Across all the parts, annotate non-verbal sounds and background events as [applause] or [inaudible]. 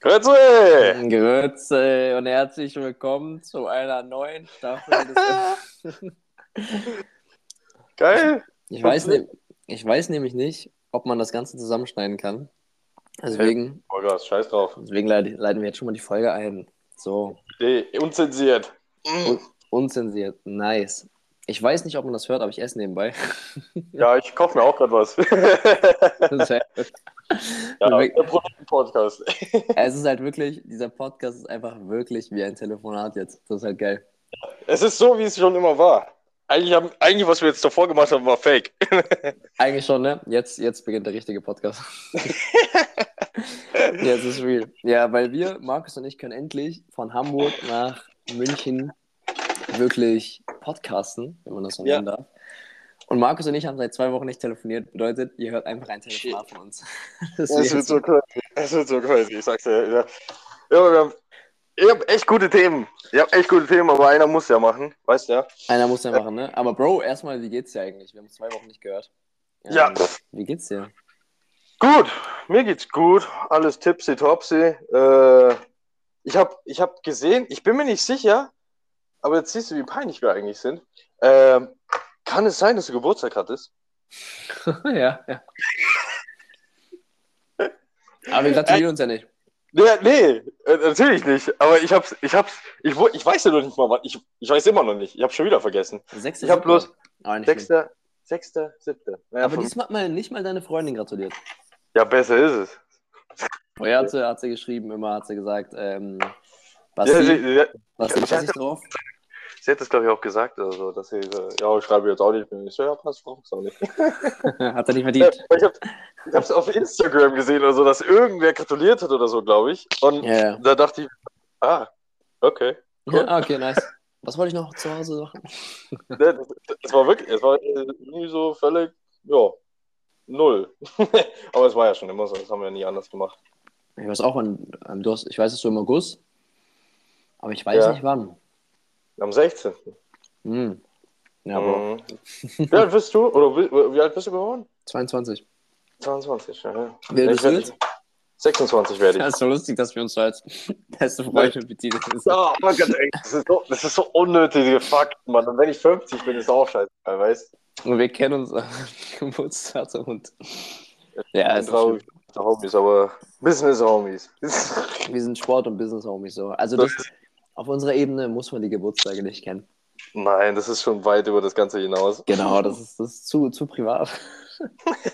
Grüezi! Grüße und herzlich willkommen zu einer neuen Staffel des. [laughs] Geil! ich, weiß ne ich weiß nämlich nicht, ob man das Ganze zusammenschneiden kann. Deswegen, Oh Gott, scheiß drauf. deswegen leiten, wir jetzt schon mal die Folge ein. So, Nee, unzensiert. un unzensiert. Nice. Ich weiß nicht, ob man das hört, aber ich esse nebenbei. [laughs] Ja, ich kaufe mir auch gerade was. [laughs] Ja, [laughs] der Produkt-Podcast. es ist halt wirklich, dieser Podcast ist einfach wirklich wie ein Telefonat jetzt. Das ist halt geil. Es ist so, wie es schon immer war. Eigentlich, haben, eigentlich was wir jetzt davor gemacht haben, war fake. Eigentlich schon, ne? Jetzt, jetzt beginnt der richtige Podcast. jetzt ist real. Ja, weil wir, Markus und ich, können endlich von Hamburg nach München wirklich podcasten, wenn man das so Ja. nennen darf. Und Markus und ich haben seit zwei Wochen nicht telefoniert. Bedeutet, ihr hört einfach ein Telefonat von uns. [laughs] Das Es wird so crazy. Es wird so crazy, ich sag's dir. Ja. Ja, wir haben, ihr habt echt gute Themen. Ihr habt echt gute Themen, aber einer muss ja machen. Weißt du ja? Einer muss ja machen, ne? Aber Bro, erstmal, wie geht's dir eigentlich? Wir haben zwei Wochen nicht gehört. Ja. Ähm, Wie geht's dir? Gut, mir geht's gut. Alles tipsy topsy. Äh, ich habe ich hab gesehen, ich bin mir nicht sicher, aber jetzt siehst du, wie peinlich wir eigentlich sind. Ähm, kann es sein, dass du Geburtstag hattest? [laughs] ja, ja. Aber wir gratulieren uns ja nicht. Nee, nee, äh, natürlich nicht. Aber ich hab's, ich hab's, ich, ich weiß ja noch nicht mal, wann. Ich, ich weiß immer noch nicht. Ich hab's schon wieder vergessen. Sechste, Ich hab bloß Ah. Sechster, sechster, siebter. Ja, Aber diesmal hat mal nicht mal deine Freundin gratuliert. ja, besser ist es. Vorher hat sie, hat sie geschrieben, immer hat sie gesagt, ähm, Ja, Basti, sie, sie, Basti, sie pass hat- ich drauf. Sie hat das, glaube ich, auch gesagt. Also, dass sie, so, ja, ich schreibe jetzt auch nicht. Ich so, ja, passt, brauch's auch nicht. [laughs] hat er nicht verdient. ich habe hab's auf Instagram gesehen oder so, dass irgendwer gratuliert hat oder so, glaube ich. Und ja. da dachte ich, ah, okay. Cool. ja. Okay, nice. Was wollte ich noch zu Hause machen? [laughs] Das, das war wirklich, es war irgendwie so völlig, ja, null. [laughs] Aber es war ja schon immer so, das haben wir nie anders gemacht. Ich weiß auch, wann, du hast, ich weiß es so im August, aber ich weiß Ja. nicht wann. Am 16. Hm. Ja, Bro. Mhm. Wie alt bist du? Oder wie, alt bist du geworden? 22. 22, ja. ja. Wie alt Ich bist du werd- jetzt? 26 werde ich. Ja, ist so lustig, dass wir uns so als beste Freunde. Ja, aber ganz ehrlich, das ist, so, das ist so unnötige Fakten, Mann. Und wenn ich 50 bin, ist auch scheiße, weißt Und wir kennen uns [laughs] Geburtstag und ja, ist Traurig. Homies, aber Business Homies. Wir sind Sport- und Business-Homies so. Also das, auf unserer Ebene muss man die Geburtstage nicht kennen. Nein, das ist schon weit über das Ganze hinaus. Genau, das ist, das ist zu, zu privat. [laughs]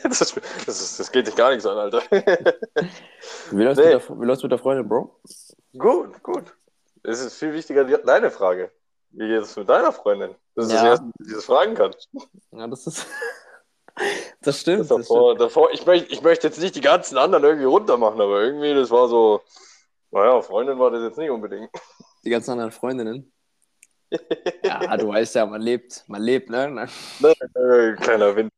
Das, ist, das, ist, das geht dich gar nichts an, Alter. [laughs] Wie läuft's, Nee. mit, der, wie läuft's mit der Freundin, Bro? gut, gut. Es ist viel wichtiger, die, deine Frage. Wie geht es mit deiner Freundin? Das ist Ja. das Erste, sie das fragen kann. Ja, das ist. [laughs] Das stimmt. Das davor, stimmt. davor, ich, möchte, ich möchte jetzt nicht die ganzen anderen irgendwie runtermachen, aber irgendwie, das war so. Naja, Freundin war das jetzt nicht unbedingt. Die ganzen anderen Freundinnen. [laughs] Ja, du weißt ja, man lebt, man lebt, ne? Äh, kleiner Wind.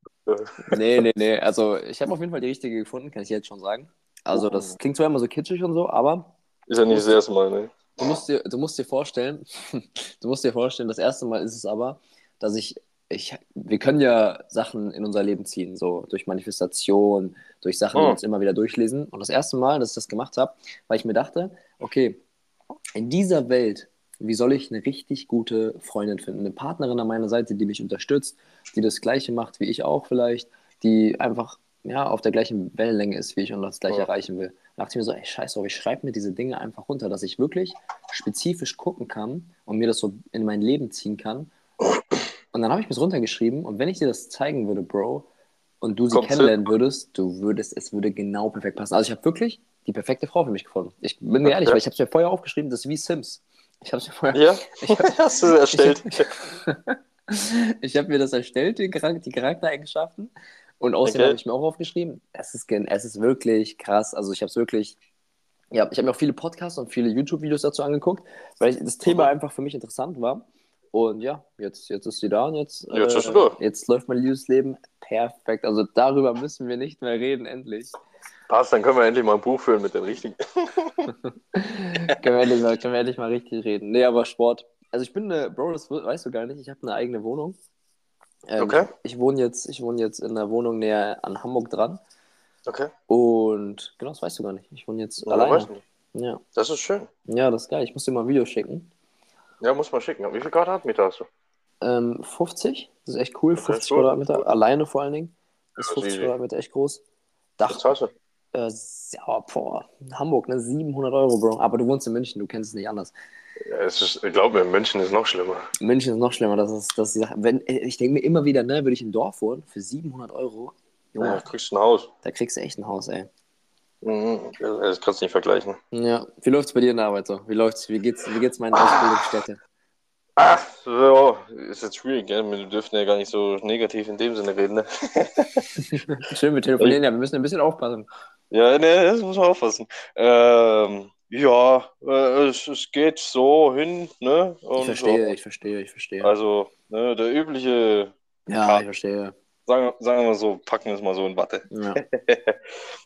Nee, nee, nee. Also, ich habe auf jeden Fall die richtige gefunden, kann ich jetzt schon sagen. Also, das klingt zwar immer so kitschig und so, aber Ist ja nicht das erste Mal, ne? du musst dir, du musst dir vorstellen, [laughs] du musst dir vorstellen, das erste Mal ist es aber, dass ich, ich, wir können ja Sachen in unser Leben ziehen, so durch Manifestation, durch Sachen, die wir uns immer wieder durchlesen. Und das erste Mal, dass ich das gemacht habe, weil ich mir dachte, okay, in dieser Welt, wie soll ich eine richtig gute Freundin finden? Eine Partnerin an meiner Seite, die mich unterstützt, die das Gleiche macht wie ich auch vielleicht, die einfach ja, auf der gleichen Wellenlänge ist wie ich und das Gleiche Ja. erreichen will. Da dachte ich mir so, ey, scheiß drauf, ich schreibe mir diese Dinge einfach runter, dass ich wirklich spezifisch gucken kann und mir das so in mein Leben ziehen kann. Und dann habe ich mir das runtergeschrieben und wenn ich dir das zeigen würde, Bro, und du sie Kommt's kennenlernen würdest, du würdest, es würde genau perfekt passen. Also ich habe wirklich die perfekte Frau für mich gefunden. Ich bin dir ehrlich, Okay. weil ich habe es mir vorher aufgeschrieben, das ist wie Sims. Ich habe es mir vorher Ja? [laughs] Ich [laughs] hab- Hast du erstellt? [laughs] ich habe mir das erstellt, die, die Charaktereigenschaften. Und außerdem Okay. habe ich mir auch aufgeschrieben, es ist, gen- es ist wirklich krass. Also ich habe es wirklich, ja, ich habe mir auch viele Podcasts und viele YouTube-Videos dazu angeguckt, weil ich, das Thema Mhm. einfach für mich interessant war. Und ja, jetzt, jetzt ist sie da und jetzt, äh, Jetzt da. jetzt läuft mein Liebesleben perfekt. Also darüber müssen wir nicht mehr reden, endlich. Passt, dann können wir endlich mal ein Buch führen mit den richtigen. [laughs] können, wir endlich mal, können wir endlich mal richtig reden. Nee, aber Sport. Also ich bin eine, Bro, das weißt du gar nicht, ich habe eine eigene Wohnung. Ähm, Okay. Ich, wohne jetzt, ich wohne jetzt in einer Wohnung näher an Hamburg dran. Okay. Und genau, das weißt du gar nicht. Ich wohne jetzt Ja, weiß alleine. nicht. Ja. Das ist schön. ja, das ist geil. Ich muss dir mal ein Video schicken. Ja, muss man schicken. Wie viel Quadratmeter hast du? Ähm, 50, das ist echt cool. Okay, 50 cool. Quadratmeter, alleine vor allen Dingen. Ist Ja, 50 easy. Quadratmeter echt groß. Dach, zahlst du? Äh, ja, boah, Hamburg, ne, 700 Euro, Bro. Aber du wohnst in München, du kennst es nicht anders. Ja, es ist, ich glaube, in München ist noch schlimmer. München ist noch schlimmer. Das ist, das ist die Sache. Wenn, äh, ich denke mir immer wieder, ne, würde ich im Dorf wohnen, für 700 Euro, Junge, Ja, kriegst du ein Haus. da kriegst du echt ein Haus, ey. Mhm. Das kannst du nicht vergleichen. Ja, wie läuft's bei dir in der Arbeit so? Wie läuft's? Wie geht's, wie geht's meiner Ausbildungsstätte? Ach, so, ist jetzt schwierig, gell? Wir dürfen ja gar nicht so negativ in dem Sinne reden, ne? [laughs] Schön, wir telefonieren ja, wir müssen ein bisschen aufpassen. Ja, ne, das muss man aufpassen. Ähm, ja, äh, es, es geht so hin, ne? Und Ich verstehe, ich verstehe, ich verstehe. Also, ne, der übliche, ja, ich verstehe. sagen, sagen wir so, packen wir es mal so in Watte. Ja,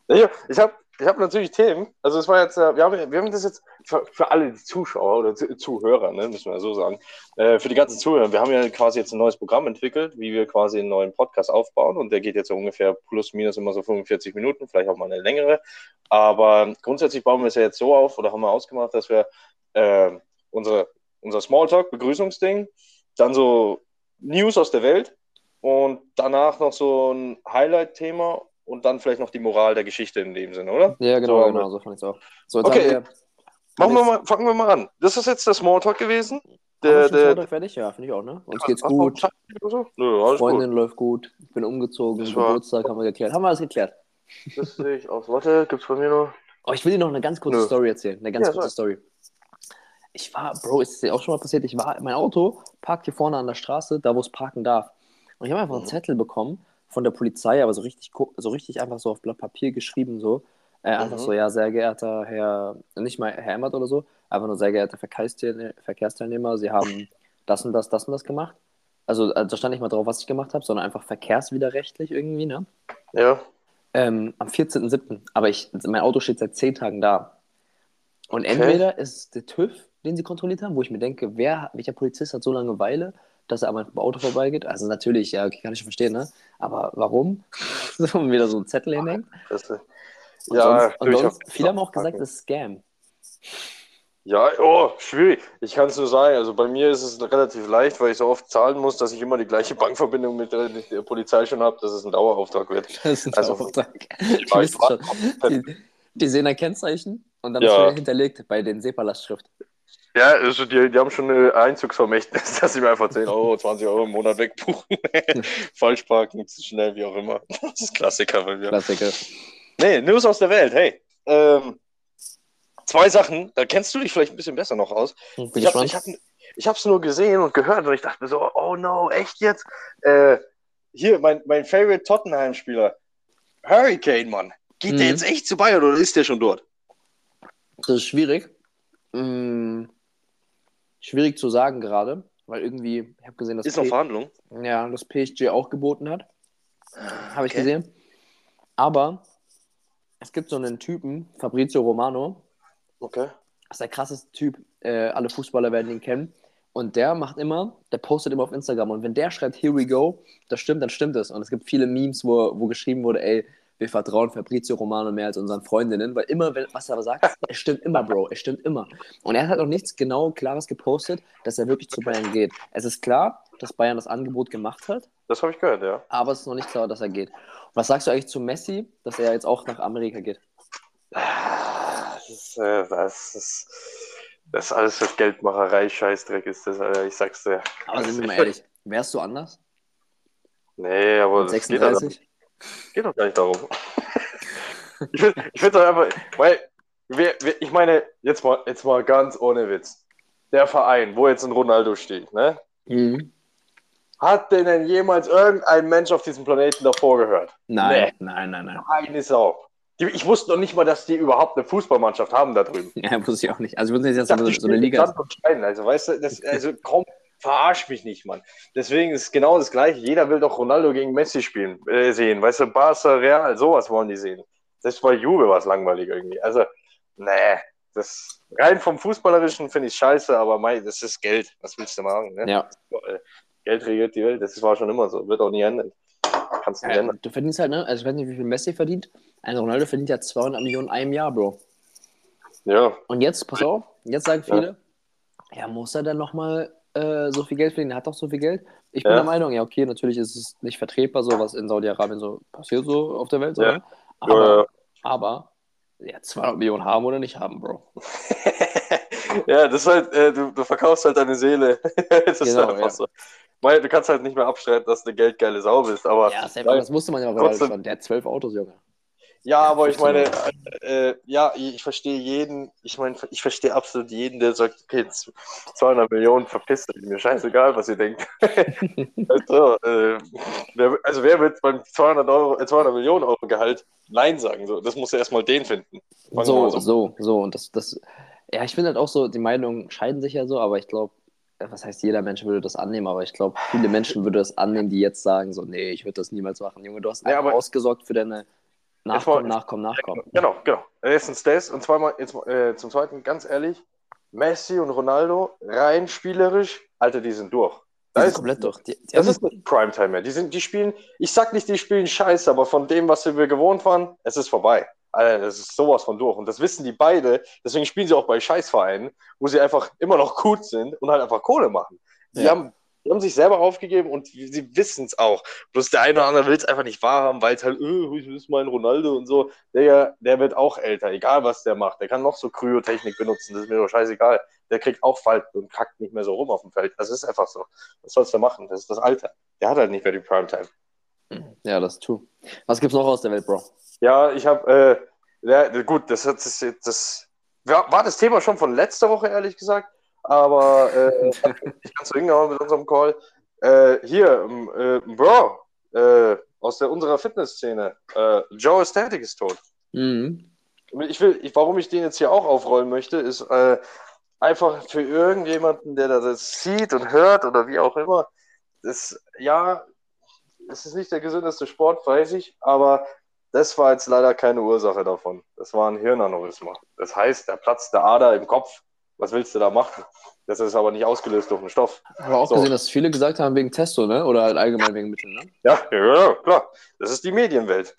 [laughs] ich habe ich hab natürlich Themen. Also es war jetzt, äh, wir haben, wir haben das jetzt für, für alle Zuschauer oder Zu- Zuhörer, ne, müssen wir so sagen, äh, für die ganzen Zuhörer. Wir haben ja quasi jetzt ein neues Programm entwickelt, wie wir quasi einen neuen Podcast aufbauen und der geht jetzt so ungefähr plus minus immer so 45 Minuten, vielleicht auch mal eine längere. Aber grundsätzlich bauen wir es ja jetzt so auf oder haben wir ausgemacht, dass wir äh, unsere, unser Smalltalk, Begrüßungsding, dann so News aus der Welt und danach noch so ein Highlight-Thema und dann vielleicht noch die Moral der Geschichte in dem Sinne, oder? ja, genau, So, genau, so fand ich es auch. So, jetzt Okay. wir, Machen wir mal, fangen wir mal an. Das ist jetzt der Smalltalk gewesen. Der, der, Vortrag fertig? Ja, finde ich auch, ne? Uns geht's du noch gut, so? Nö, Freundin läuft gut, ich bin umgezogen, Das war- Geburtstag haben wir geklärt. Haben wir alles geklärt. gut. Das sehe ich aus. Warte, gibt's bei mir noch? Oh, ich will dir noch eine ganz kurze Nö. Story erzählen. Eine ganz Ja, kurze. Story. Ich war, Bro, ist dir auch schon mal passiert, ich war, mein Auto parkt hier vorne an der Straße, da wo es parken darf. Und ich habe einfach einen Mhm. Zettel bekommen von der Polizei, aber so richtig, so richtig einfach so auf Blatt Papier geschrieben, so. Äh, einfach Mhm. so, ja, sehr geehrter Herr, nicht mal Herr Emmert oder so, einfach nur sehr geehrter Verkehrsteilne- Verkehrsteilnehmer, Sie haben das und das, das und das gemacht. Also, also da stand nicht mal drauf, was ich gemacht habe, sondern einfach verkehrswiderrechtlich irgendwie, ne? Ja. Ähm, am 14.07. Aber ich, mein Auto steht seit zehn Tagen da. Und Okay. entweder ist der TÜV, den sie kontrolliert haben, wo ich mir denke, wer, welcher Polizist hat so Langeweile, dass er an meinem Auto vorbeigeht? Also natürlich, ja, okay, kann ich verstehen, ne? Aber warum? [laughs] so und wieder so ein Zettel hinhängt. Das, Und ja, sonst, sonst, hab- viele haben auch gesagt, das ist Scam. Ja, oh, schwierig. Ich kann es nur sagen, also bei mir ist es relativ leicht, weil ich so oft zahlen muss, dass ich immer die gleiche Bankverbindung mit der, Polizei schon habe, dass es ein Dauerauftrag wird. [laughs] Das ist ein Also, Auftrag. Ich Die, weiß, [laughs] die, die sehen ein Kennzeichen und dann ist Ja. wieder hinterlegt bei den SEPA-Lastschrift. Ja, also die, die haben schon eine Einzugsvermächtnis, [laughs] dass sie mir einfach 10 Euro, 20 Euro im Monat wegbuchen. [laughs] Falsch parken, zu schnell, wie auch immer. Das ist Klassiker bei mir. Klassiker. Nee, News aus der Welt, hey. Ähm, zwei Sachen, da kennst du dich vielleicht ein bisschen besser noch aus. Bin Ich habe ich hab, ich hab's nur gesehen und gehört und ich dachte mir so, oh no, echt jetzt? Äh, hier, mein, mein Favorite Tottenham-Spieler, Hurricane, Mann. Geht Mhm. der jetzt echt zu Bayern oder ist der schon dort? Das ist schwierig. Mm, schwierig zu sagen gerade, weil irgendwie, ich habe gesehen, dass, Ist noch Verhandlung? ja, das PSG auch geboten hat. Habe ich Okay. gesehen. Aber es gibt so einen Typen, Fabrizio Romano, Okay. das ist der krasseste Typ. Äh, alle Fußballer werden ihn kennen. Und der macht immer, der postet immer auf Instagram. Und wenn der schreibt, here we go, das stimmt, dann stimmt es. Und es gibt viele Memes, wo, wo geschrieben wurde, ey, wir vertrauen Fabrizio Romano mehr als unseren Freundinnen, weil immer, wenn, was er aber sagt, [laughs] es stimmt immer, Bro, es stimmt immer. Und er hat auch nichts genau Klares gepostet, dass er wirklich zu Bayern geht. Es ist klar, dass Bayern das Angebot gemacht hat, Das habe ich gehört, ja. aber es ist noch nicht klar, dass er geht. Und was sagst du eigentlich zu Messi, dass er jetzt auch nach Amerika geht? Das ist, äh, das ist, das ist alles für Geldmacherei, Scheißdreck ist das, Alter. Ich sag's dir. Aber sind wir [laughs] mal ehrlich, wärst du anders? Nee, aber Mit das geht doch, 36? Geht doch gar nicht darum. [laughs] ich finde doch einfach, weil, wer, wer, ich meine, jetzt mal, jetzt mal ganz ohne Witz. Der Verein, wo jetzt ein Ronaldo steht, ne? Mhm. Hat denn denn jemals irgendein Mensch auf diesem Planeten davor gehört? Nein, nein, nein, nein. Keine Sau. Die, ich wusste noch nicht mal, dass die überhaupt eine Fußballmannschaft haben da drüben. Ja, wusste ich auch nicht. Also ich wusste nicht, dass dachte, so, so eine Liga ist. Stein. Also, weißt du, das, [laughs] also komm, verarsch mich nicht, Mann. Deswegen ist es genau das Gleiche. Jeder will doch Ronaldo gegen Messi spielen, äh, sehen. Weißt du, Barca, Real, sowas wollen die sehen. Selbst bei Juve war es langweilig irgendwie. Also, nee, das rein vom Fußballerischen finde ich scheiße, aber mei, das ist Geld. Was willst du machen? Ne? Ja. Geld regiert die Welt. Das war schon immer so. Wird auch nie ändern. Kannst du nicht Ja, ändern. du verdienst halt, ne? Also ich weiß nicht, wie viel Messi verdient. Ein Ronaldo verdient ja 200 Millionen in einem Jahr, Bro. Ja, Und jetzt, pass auf, jetzt sagen viele, ja, muss er denn nochmal äh, so viel Geld verdienen? Er hat doch so viel Geld. Ich bin Ja. der Meinung, ja, okay, natürlich ist es nicht vertretbar, so was in Saudi-Arabien so passiert, so auf der Welt. So, Ja. ne? Aber, aber, ja, 200 Millionen haben oder nicht haben, Bro. [laughs] ja, das ist halt, äh, du, du verkaufst halt deine Seele. [laughs] das ist Genau, einfach ja. so. Weil du kannst halt nicht mehr abstreiten, dass du eine geldgeile Sau bist. Aber Ja, weil- aber das wusste man ja bei Ronaldo trotzdem- schon. Der hat zwölf Autos, Junge. Ja, aber ich 15 meine, äh, ja, ich verstehe jeden, ich meine, ich verstehe absolut jeden, der sagt, okay, jetzt 200 Millionen, verpisst euch, mir scheißegal, was ihr denkt. du, [laughs] äh, wer, also wer wird beim 200, Euro, äh, 200 Millionen Euro Gehalt Nein sagen? So, das muss ja erstmal den finden. So, so. so, so. Und das, das, ja, ich finde halt auch so, die Meinungen scheiden sich ja so, aber ich glaube, was heißt, jeder Mensch würde das annehmen, aber ich glaube, viele Menschen [laughs] würden das annehmen, die jetzt sagen, so, nee, ich würde das niemals machen. Junge, du hast Ja, aber- ausgesorgt für deine Nachkommen, Nachkommen, Nachkommen. Genau, genau. Erstens das und zweimal, jetzt, äh, zum Zweiten, ganz ehrlich, Messi und Ronaldo, rein spielerisch, Alter, die sind durch. Die sind ist, komplett durch. Die, die Das ist nicht Primetime mehr. Die, sind, die spielen, ich sag nicht, die spielen scheiße, aber von dem, was wir gewohnt waren, es ist vorbei. Alter, das ist sowas von durch. Und das wissen die beide. Deswegen spielen sie auch bei Scheißvereinen, wo sie einfach immer noch gut sind und halt einfach Kohle machen. Die, Ja. haben, die haben sich selber aufgegeben und sie wissen es auch. Bloß der eine oder andere will es einfach nicht wahrhaben, weil es halt, äh, ich ist mein Ronaldo und so. Der, der wird auch älter, egal was der macht. Der kann noch so Kryotechnik benutzen, das ist mir doch scheißegal. Der kriegt auch Falten und kackt nicht mehr so rum auf dem Feld. Das ist einfach so. Was sollst du machen? Das ist das Alter. Der hat halt nicht mehr die Primetime. ja, das true. Was gibt's noch aus der Welt, Bro? Ja, ich habe, äh, ja, gut, das, hat- das, das war war das Thema schon von letzter Woche, ehrlich gesagt. Aber äh, [laughs] ich kann so hingehauen mit unserem Call. Äh, hier, ähm, äh, Bro, äh, aus der, unserer Fitnessszene, äh, Joe Aesthetic ist tot. Mhm. Ich will, ich, warum ich den jetzt hier auch aufrollen möchte, ist einfach für irgendjemanden, der das sieht und hört oder wie auch immer, das, ja, es ist nicht der gesündeste Sport, weiß ich, aber das war jetzt leider keine Ursache davon. Das war ein Hirnaneurysma. Das heißt, der Platz der Ader im Kopf, was willst du da machen? Das ist aber nicht ausgelöst durch einen Stoff. Habe auch So. gesehen, dass viele gesagt haben wegen Testo, ne? Oder halt allgemein wegen Mitteln, ne? Ja, ja, klar. Das ist die Medienwelt.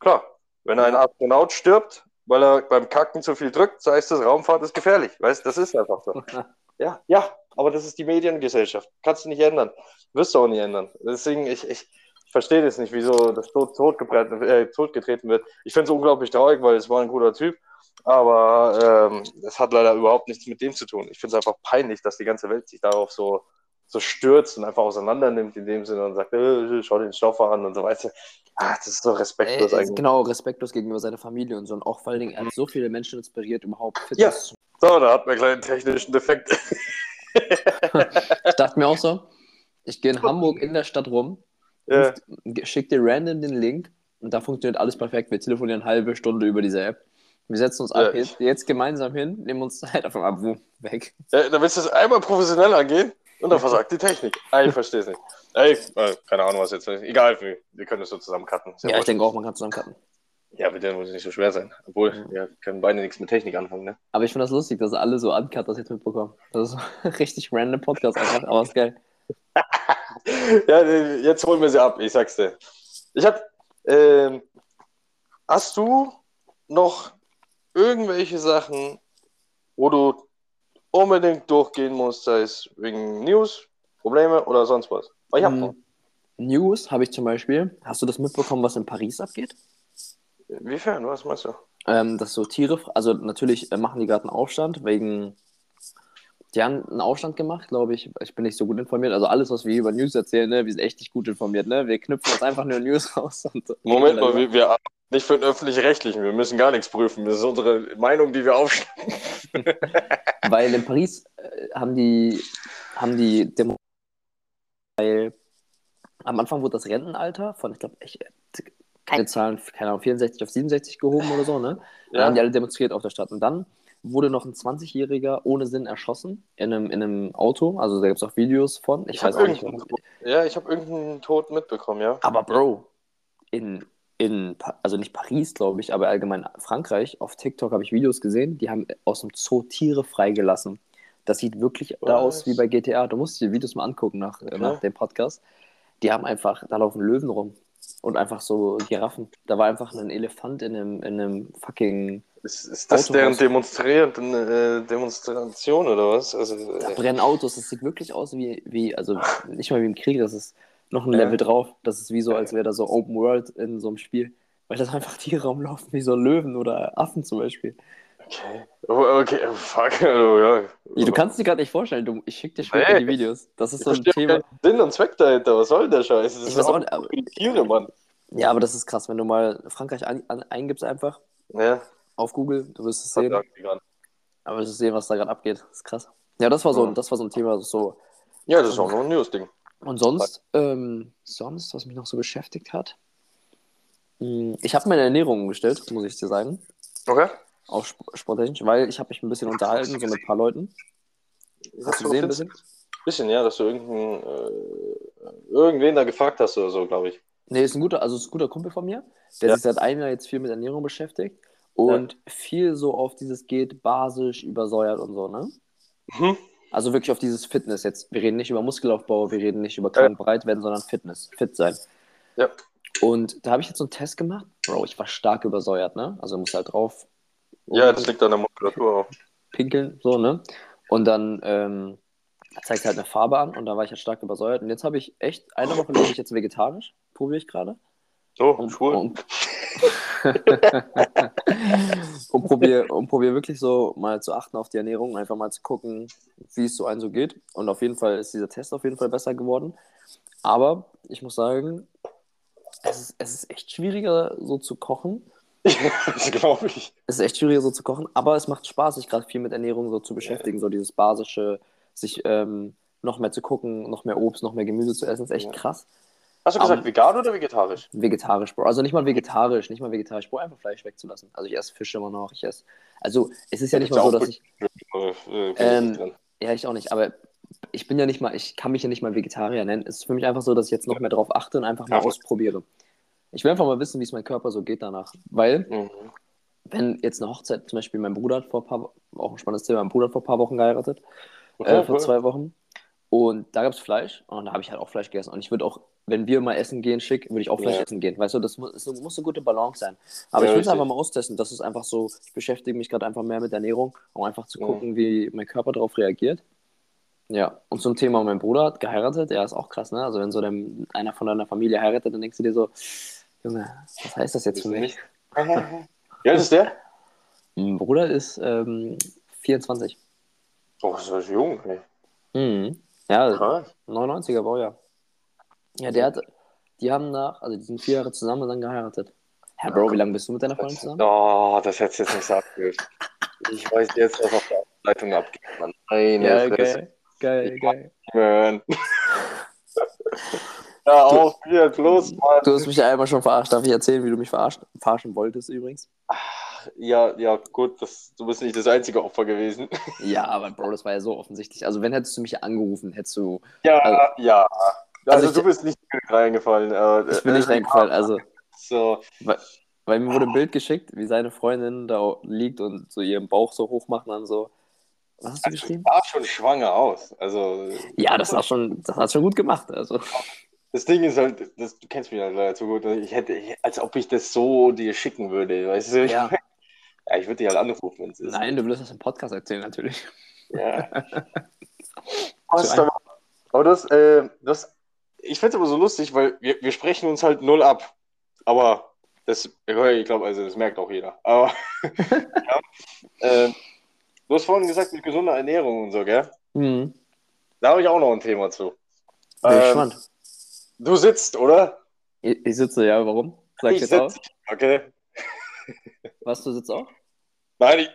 Klar. Wenn ein Astronaut stirbt, weil er beim Kacken zu viel drückt, so heißt das, Raumfahrt ist gefährlich. Weißt das ist einfach so. [laughs] Ja, ja, aber das ist die Mediengesellschaft. Kannst du nicht ändern. Wirst du auch nicht ändern. Deswegen, ich, ich, ich verstehe das nicht, wieso das tot, totgetreten, äh, totgetreten wird. Ich finde es unglaublich traurig, weil es war ein guter Typ. Aber ähm, das hat leider überhaupt nichts mit dem zu tun. Ich finde es einfach peinlich, dass die ganze Welt sich darauf so, so stürzt und einfach auseinander nimmt in dem Sinne und sagt, äh, schau den Stoffer an und so weiter. Ah, das ist so respektlos Ey, eigentlich. genau, respektlos gegenüber seiner Familie und so. Und auch vor allen Dingen, er hat so viele Menschen inspiriert, überhaupt fit Ja. zu So, da hat man einen kleinen technischen Defekt. [laughs] Ich dachte mir auch so, ich gehe in Hamburg in der Stadt rum, ja. schick dir random den Link und da funktioniert alles perfekt. Wir telefonieren eine halbe Stunde über diese App. Wir setzen uns Ja, ab, jetzt, jetzt gemeinsam hin, nehmen uns Zeit [laughs] auf einmal weg. Ja, da willst du es einmal professionell angehen und dann versagt die Technik. [laughs] Ah, ich verstehe es nicht. Ey, äh, keine Ahnung, was jetzt. Egal, wir, wir können es so zusammen cutten. Ist Ja, ich denke auch, man kann zusammen cutten. ja, bitte muss es nicht so schwer sein. Obwohl, wir können beide nichts mit Technik anfangen, ne? Aber ich finde das lustig, dass alle so uncut das jetzt mitbekommen. Das ist so [laughs] richtig random Podcast einfach, aber ist geil. ja, jetzt holen wir sie ab, ich sag's dir. Ich hab. Ähm, hast du noch irgendwelche Sachen, wo du unbedingt durchgehen musst, sei es wegen News, Probleme oder sonst was? Weil ich hab. Hm, News habe ich zum Beispiel. Hast du das mitbekommen, was in Paris abgeht? Inwiefern? Was meinst du? Ähm, dass so Tiere, also natürlich äh, machen die gerade einen Aufstand wegen, die haben einen Aufstand gemacht, glaube ich. Ich bin nicht so gut informiert. Also alles, was wir über News erzählen, ne, wir sind echt nicht gut informiert. Ne? Wir knüpfen uns einfach nur News [laughs] raus. Und Moment mal, wir, wir arbeiten nicht für den Öffentlich-Rechtlichen. Wir müssen gar nichts prüfen. Das ist unsere Meinung, die wir aufstellen. [laughs] Weil in Paris äh, haben die, haben die Demo weil am Anfang wurde das Rentenalter von, ich glaube, ich, keine Zahlen, keine Ahnung, 64 auf 67 gehoben oder so, ne? Dann haben die alle demonstriert auf der Stadt. Und dann wurde noch ein 20-Jähriger ohne Sinn erschossen in einem, in einem Auto. Also da gibt es auch Videos von. Ich, Ich weiß auch nicht, warum. ja, ich habe irgendeinen Tod mitbekommen, ja. Aber Bro, in, in, also nicht Paris, glaube ich, aber allgemein Frankreich, auf TikTok habe ich Videos gesehen, die haben aus dem Zoo Tiere freigelassen. Das sieht wirklich da aus wie bei GTA. Du musst dir die Videos mal angucken nach, okay. nach dem Podcast. Die haben einfach, da laufen Löwen rum und einfach so Giraffen. Da war einfach ein Elefant in einem, in einem fucking. Ist, ist das deren demonstrierende äh, Demonstration oder was? Also, da brennen Autos. Das sieht wirklich aus wie, wie, also nicht mal wie im Krieg, das ist noch ein ja. Level drauf. Das ist wie so, als wäre da so Open World in so einem Spiel. Weil das einfach Tiere rumlaufen, wie so Löwen oder Affen zum Beispiel. Okay. Oh, okay, fuck. [laughs] Oh, ja. Du kannst dir gerade nicht vorstellen, du, ich schicke dir später nee. die Videos. Das ist so ein Thema. Sinn und Zweck dahinter, was soll der Scheiß? Das ich weiß auch nicht, aber, Tiere, Mann. Ja, aber das ist krass, wenn du mal Frankreich an, an, eingibst einfach ja. auf Google, du wirst es sehen. Aber du wirst sehen, was da gerade abgeht. Das ist krass. Ja, das war so, ja. das war so ein Thema, so. Ja, das ist auch noch ein News-Ding. Und sonst, ähm, sonst, was mich noch so beschäftigt hat. Hm, ich habe meine Ernährung umgestellt, muss ich dir sagen. Okay. Auch sporttechnisch, weil ich habe mich ein bisschen unterhalten, so mit ein paar Leuten. Hast, du gesehen ein bisschen? Bisschen, ja, dass du irgendeinen, äh, irgendwen da gefragt hast oder so, glaube ich. Nee, ist ein guter, also ist ein guter Kumpel von mir, der ja. sich seit einem Jahr jetzt viel mit Ernährung beschäftigt und ja. viel so auf dieses geht basisch, übersäuert und so, ne? Mhm. Also wirklich auf dieses Fitness jetzt. Wir reden nicht über Muskelaufbau, wir reden nicht über krank breit werden, sondern Fitness, fit sein. Ja. Und da habe ich jetzt so einen Test gemacht. Bro, ich war stark übersäuert, ne? Also muss halt drauf. Ja, das liegt an der Muskulatur auch. Pinkeln, so, ne? Und dann ähm, zeigt halt eine Farbe an und da war ich halt stark übersäuert. Und jetzt habe ich echt, eine Woche lebe ich jetzt vegetarisch, probiere ich gerade. So, und, schwul. Und, [laughs] und probiere und probier wirklich so mal zu achten auf die Ernährung, einfach mal zu gucken, wie es so ein so geht. Und auf jeden Fall ist dieser Test auf jeden Fall besser geworden. Aber ich muss sagen, es ist, es ist echt schwieriger, so zu kochen. [laughs] das glaube ich. Es ist echt schwieriger, so zu kochen, aber es macht Spaß, sich gerade viel mit Ernährung so zu beschäftigen, ja. so dieses basische, sich ähm, noch mehr zu gucken, noch mehr Obst, noch mehr Gemüse zu essen, ist echt ja. krass. Hast du gesagt, um, vegan oder vegetarisch? Vegetarisch, Bro. Also nicht mal vegetarisch, nicht mal vegetarisch, Bro, einfach Fleisch wegzulassen. Also ich esse Fisch immer noch, ich esse. Also es ist ja, ja nicht mal so, dass ich. Äh, ähm, ja, ich auch nicht, aber ich bin ja nicht mal, ich kann mich ja nicht mal Vegetarier nennen. Es ist für mich einfach so, dass ich jetzt noch mehr drauf achte und einfach mal ja. ausprobiere. Ich will einfach mal wissen, wie es mein Körper so geht danach. Weil, mhm. wenn jetzt eine Hochzeit, zum Beispiel mein Bruder hat vor ein paar auch ein spannendes Thema, mein Bruder hat vor ein paar Wochen geheiratet, okay, äh, vor cool. zwei Wochen. Und da gab es Fleisch und da habe ich halt auch Fleisch gegessen. Und ich würde auch, wenn wir mal essen gehen, schick, würde ich auch Fleisch ja. essen gehen. Weißt du, das muss, es muss eine gute Balance sein. Aber ja, ich will es einfach mal austesten. Das ist einfach so, ich beschäftige mich gerade einfach mehr mit Ernährung, um einfach zu gucken, ja. wie mein Körper darauf reagiert. Ja, und zum Thema, mein Bruder hat geheiratet, ja, ist auch krass, ne? Also wenn so dein, einer von deiner Familie heiratet, dann denkst du dir so, Junge, was heißt das jetzt für mich? [laughs] Wie alt ist der? Mein Bruder ist ähm, 24. Oh, ist das jung, ey. Mhm. Ja, Krass. 99er Baujahr. Ja, der hat, die haben nach, also die sind vier Jahre zusammen und dann geheiratet. Herr Bro, wie lange bist du mit deiner Freundin zusammen? Oh, das hättest du jetzt nicht sagen Ich weiß jetzt, was auf der Leitung abgeht, Mann. Meine ja, Fresse. Geil, geil. Man. [laughs] ja, auf, hier, los, Mann. Du hast mich ja einmal schon verarscht. Darf ich erzählen, wie du mich verarscht, verarschen wolltest übrigens? Ja, ja, gut, das, du bist nicht das einzige Opfer gewesen. [laughs] Ja, aber Bro, das war ja so offensichtlich. Also, wenn hättest du mich angerufen, hättest du. Ja, also, ja. Also, also du bist nicht reingefallen. Äh, ich bin nicht äh, reingefallen, also. So. Weil, weil mir wurde ein Bild geschickt, wie seine Freundin da liegt und so ihren Bauch so hoch macht und dann so. Was hast du also, geschrieben? Sah schon schwanger aus. Also, ja, das war schon, das hat schon gut gemacht. Also. Das Ding ist halt, das, du kennst mich halt leider so gut, ich hätte, als ob ich das so dir schicken würde, weißt du? Ja, [laughs] ja ich würde dich halt anrufen, wenn es ist. Nein, du würdest das im Podcast erzählen, natürlich. Ja. [laughs] Aber, aber das, äh, das, ich finde es aber so lustig, weil wir, wir sprechen uns halt null ab. Aber das, ich glaube, also das merkt auch jeder. Aber [laughs] ja, äh, Du hast vorhin gesagt, mit gesunder Ernährung und so, gell? Mhm. Da habe ich auch noch ein Thema zu. Bin ähm, gespannt. Du sitzt, oder? Ich, ich sitze, ja. Warum? Sag ich jetzt sitz, auch. Okay. Was, du sitzt auch? Nein, ich,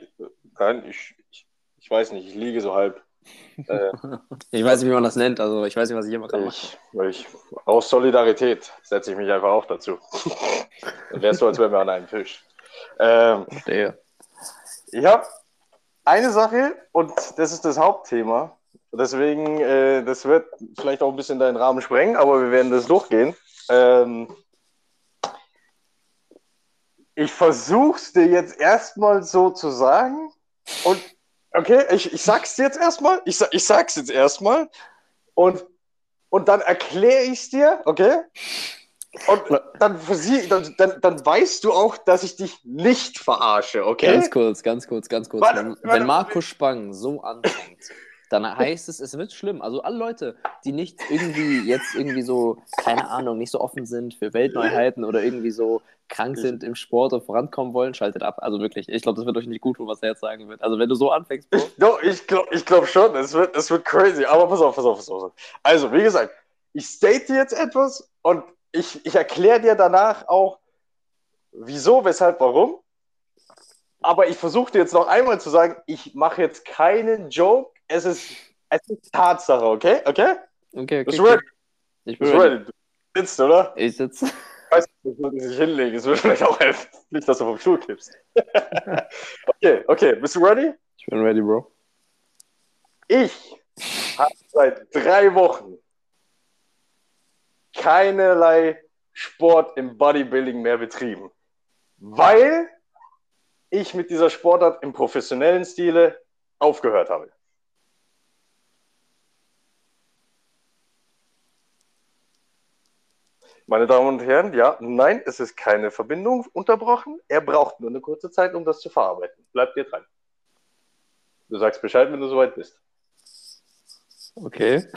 nein, ich, ich, ich weiß nicht. Ich liege so halb. Äh, [laughs] ich weiß nicht, wie man das nennt. Also ich weiß nicht, was ich immer kann. Ich, ich, aus Solidarität setze ich mich einfach auch dazu. Dann [laughs] wärst du, als wären wir an einem Fisch. Ähm, Der. Ich habe eine Sache, und das ist das Hauptthema. Deswegen, äh, das wird vielleicht auch ein bisschen deinen Rahmen sprengen, aber wir werden das durchgehen. Ähm, ich versuche es dir jetzt erstmal so zu sagen und Okay, ich, ich sag's dir jetzt erstmal. Ich, ich sag's jetzt erstmal. Und, und dann erkläre ich's dir, okay? Und dann, dann, dann, dann weißt du auch, dass ich dich nicht verarsche, okay? Ganz kurz, ganz kurz, ganz kurz. Warte, wenn, warte, wenn Marco Spang so anfängt, dann heißt es, es wird schlimm. Also alle Leute, die nicht irgendwie jetzt irgendwie so, keine Ahnung, nicht so offen sind für Weltneuheiten oder irgendwie so krank sind im Sport und vorankommen wollen, schaltet ab. Also wirklich, ich glaube, das wird euch nicht gut tun, was er jetzt sagen wird. Also wenn du so anfängst, Bro. No, ich glaube ich glaub schon, es wird, es wird crazy. Aber pass auf, pass auf, pass auf. Also, wie gesagt, ich state jetzt etwas und ich, ich erkläre dir danach auch, wieso, weshalb, warum. Aber ich versuche dir jetzt noch einmal zu sagen, ich mache jetzt keinen Joke. Es ist, es ist Tatsache, okay? Okay? Okay, okay. Bist du ready? Ich bin ready. ready? Du sitzt, oder? Ich sitze. Ich weiß, du solltest dich hinlegen. Es würde vielleicht auch helfen. Nicht, dass du vom Stuhl kippst. [laughs] okay, okay. Bist du ready? Ich bin ready, Bro. Ich habe seit drei Wochen keinerlei Sport im Bodybuilding mehr betrieben, weil ich mit dieser Sportart im professionellen Stile aufgehört habe. Meine Damen und Herren, ja, nein, es ist keine Verbindung unterbrochen. Er braucht nur eine kurze Zeit, um das zu verarbeiten. Bleib dir dran. Du sagst Bescheid, wenn du soweit bist. Okay. [laughs]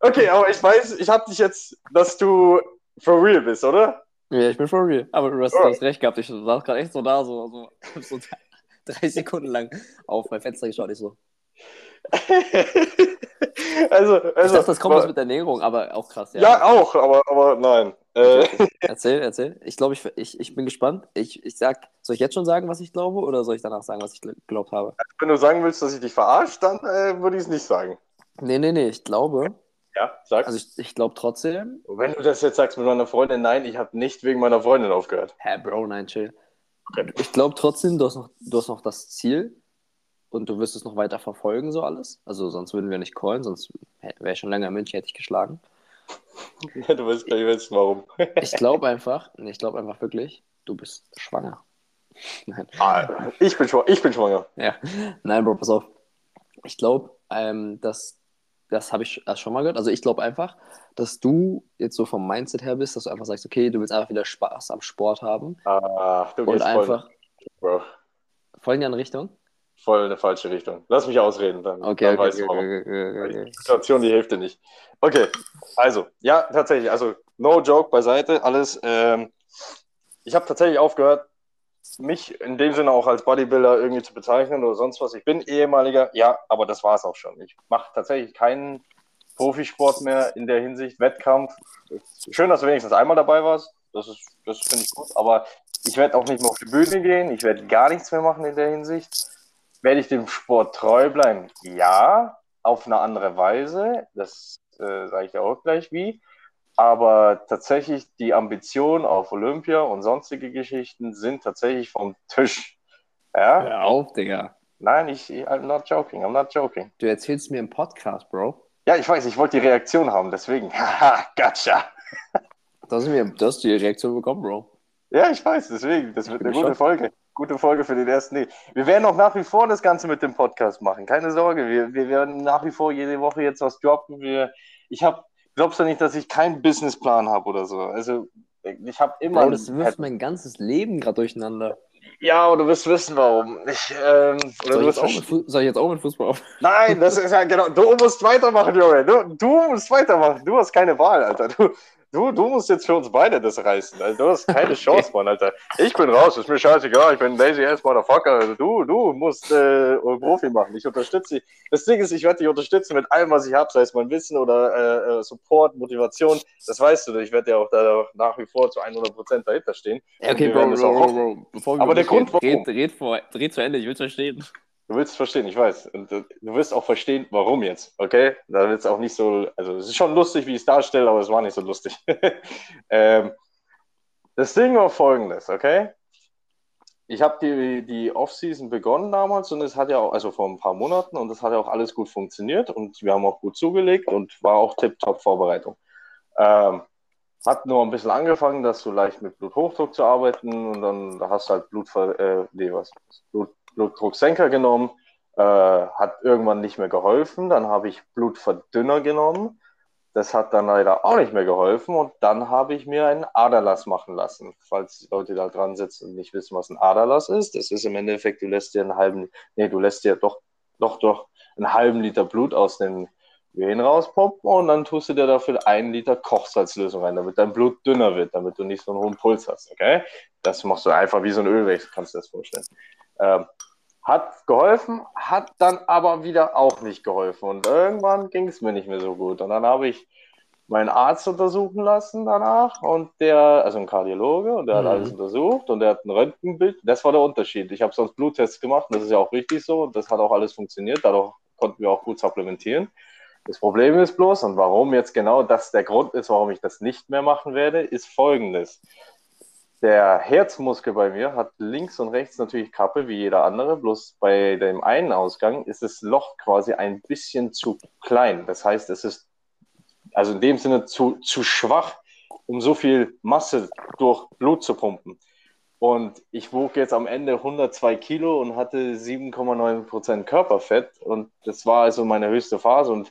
okay, aber ich weiß, ich habe dich jetzt, dass du for real bist, oder? Ja, ich bin for real. Aber du hast, du hast recht gehabt. Ich saß gerade echt so da, so, so, so drei Sekunden lang auf mein Fenster geschaut. Ich so. [laughs] also, Ich also dachte, das kommt wa- was mit Ernährung, aber auch krass. Ja, ja, auch, aber, aber nein. Äh, [laughs] Erzähl, erzähl. Ich glaube, ich, ich, ich bin gespannt. Ich, ich sag, soll ich jetzt schon sagen, was ich glaube, oder soll ich danach sagen, was ich gl- geglaubt habe? wenn du sagen willst, dass ich dich verarsche, dann äh, würde ich es nicht sagen. Nee, nee, nee. Ich glaube, Ja, sag. also ich, ich glaube trotzdem. wenn du das jetzt sagst mit meiner Freundin, nein, ich habe nicht wegen meiner Freundin aufgehört. Hä, Bro, nein, chill. Ich glaube trotzdem, du hast, noch, du hast noch das Ziel und du wirst es noch weiter verfolgen, so alles. Also sonst würden wir nicht callen, sonst wäre ich schon länger in München, hätte ich geschlagen. du weißt gleich wissen, warum. [laughs] Ich glaube einfach, ich glaube einfach wirklich, du bist schwanger. Nein. Ah, ich, bin schwanger, ich bin schwanger. Ja. Nein, Bro, pass auf. Ich glaube, ähm, dass das habe ich erst schon mal gehört. Also ich glaube einfach, dass du jetzt so vom Mindset her bist, dass du einfach sagst, okay, du willst einfach wieder Spaß am Sport haben Ah, du und gehst einfach voll, voll in die andere Richtung. voll in eine falsche Richtung. Lass mich ausreden, dann, Okay, dann okay, weißt okay, du okay, Die. Situation, die hilft dir nicht. Okay, also, ja, tatsächlich, also no joke beiseite, alles. Ähm, ich habe tatsächlich aufgehört, mich in dem Sinne auch als Bodybuilder irgendwie zu bezeichnen oder sonst was. Ich bin ehemaliger, ja, aber das war es auch schon. Ich mache tatsächlich keinen Profisport mehr in der Hinsicht, Wettkampf. Schön, dass du wenigstens einmal dabei warst. Das ist, das finde ich gut, aber ich werde auch nicht mehr auf die Bühne gehen. Ich werde gar nichts mehr machen in der Hinsicht. Werde ich dem Sport treu bleiben? Ja, auf eine andere Weise. Das äh, sage ich ja auch gleich wie. Aber tatsächlich die Ambitionen auf Olympia und sonstige Geschichten sind tatsächlich vom Tisch. Ja? Hör auf, Digga. Nein, ich, I'm not joking, I'm not joking. Du erzählst mir im Podcast, Bro. Ja, ich weiß, ich wollte die Reaktion haben, deswegen. Haha, [laughs] gotcha. Du hast, mir, du hast die Reaktion bekommen, Bro. Ja, ich weiß, deswegen. Das wird eine gute geschockt. Folge. Gute Folge für den ersten. Nee. Wir werden auch nach wie vor das Ganze mit dem Podcast machen. Keine Sorge. Wir, wir werden nach wie vor jede Woche jetzt was droppen. Wir, ich habe, glaubst du nicht, dass ich keinen Businessplan habe oder so? Also, ich habe immer. Bro, das wirft mein ganzes Leben gerade durcheinander. ja, aber du wirst wissen, warum. Ich, ähm, oder Soll du ich, soll ich jetzt auch mit Fußball auf? Nein, das ist ja genau. Du musst weitermachen, Junge. Du, du musst weitermachen. Du hast keine Wahl, Alter. Du, du, du musst jetzt für uns beide das reißen. Also, du hast keine [laughs] Chance, Mann, Alter. Ich bin raus, ist mir scheißegal. Ich bin lazy ass Motherfucker. Also, du, du musst äh, Profi machen. Ich unterstütze dich. Das Ding ist, ich werde dich unterstützen mit allem, was ich habe, sei es mein Wissen oder äh, äh, Support, Motivation. Das weißt du. Ich werde ja auch da nach wie vor zu 100% dahinter stehen. Okay, Bro, Bro, Bro. Bevor wir Aber der Grund, reden, warum? red, red, vor, red zu Ende, ich will es verstehen. Du willst verstehen, ich weiß. Und äh, du wirst auch verstehen, warum jetzt, okay? Da wird es auch nicht so, also es ist schon lustig, wie ich es darstelle, aber es war nicht so lustig. [laughs] ähm, das Ding war folgendes, okay? Ich habe die, die Off-Season begonnen damals und es hat ja auch, also vor ein paar Monaten und es hat ja auch alles gut funktioniert und wir haben auch gut zugelegt und war auch tip-top Vorbereitung. Ähm, hat nur ein bisschen angefangen, dass du leicht mit Bluthochdruck zu arbeiten und dann hast du halt Blutver äh, nee, was, Blut, Blutdrucksenker genommen, äh, hat irgendwann nicht mehr geholfen. Dann habe ich Blutverdünner genommen. Das hat dann leider auch nicht mehr geholfen und dann habe ich mir einen Aderlass machen lassen. Falls Leute da dran sitzen und nicht wissen, was ein Aderlass ist, das ist im Endeffekt, du lässt dir einen halben, nee, du lässt dir doch, doch, doch einen halben Liter Blut aus den Venen rauspumpen und dann tust du dir dafür einen Liter Kochsalzlösung rein, damit dein Blut dünner wird, damit du nicht so einen hohen Puls hast, okay? Das machst du einfach wie so ein Ölwechsel, kannst du dir das vorstellen. Ähm, hat geholfen, hat dann aber wieder auch nicht geholfen und irgendwann ging es mir nicht mehr so gut und dann habe ich meinen Arzt untersuchen lassen danach und der, also ein Kardiologe, und der mhm. hat alles untersucht und der hat ein Röntgenbild. Das war der Unterschied. Ich habe sonst Bluttests gemacht und das ist ja auch richtig so und das hat auch alles funktioniert. Dadurch konnten wir auch gut supplementieren. Das Problem ist bloß, und warum jetzt genau das der Grund ist, warum ich das nicht mehr machen werde, ist folgendes. Der Herzmuskel bei mir hat links und rechts natürlich Kappe wie jeder andere, bloß bei dem einen Ausgang ist das Loch quasi ein bisschen zu klein. Das heißt, es ist also in dem Sinne zu, zu schwach, um so viel Masse durch Blut zu pumpen. Und ich wog jetzt am Ende 102 Kilo und hatte 7,9 Prozent Körperfett. Und das war also meine höchste Phase. Und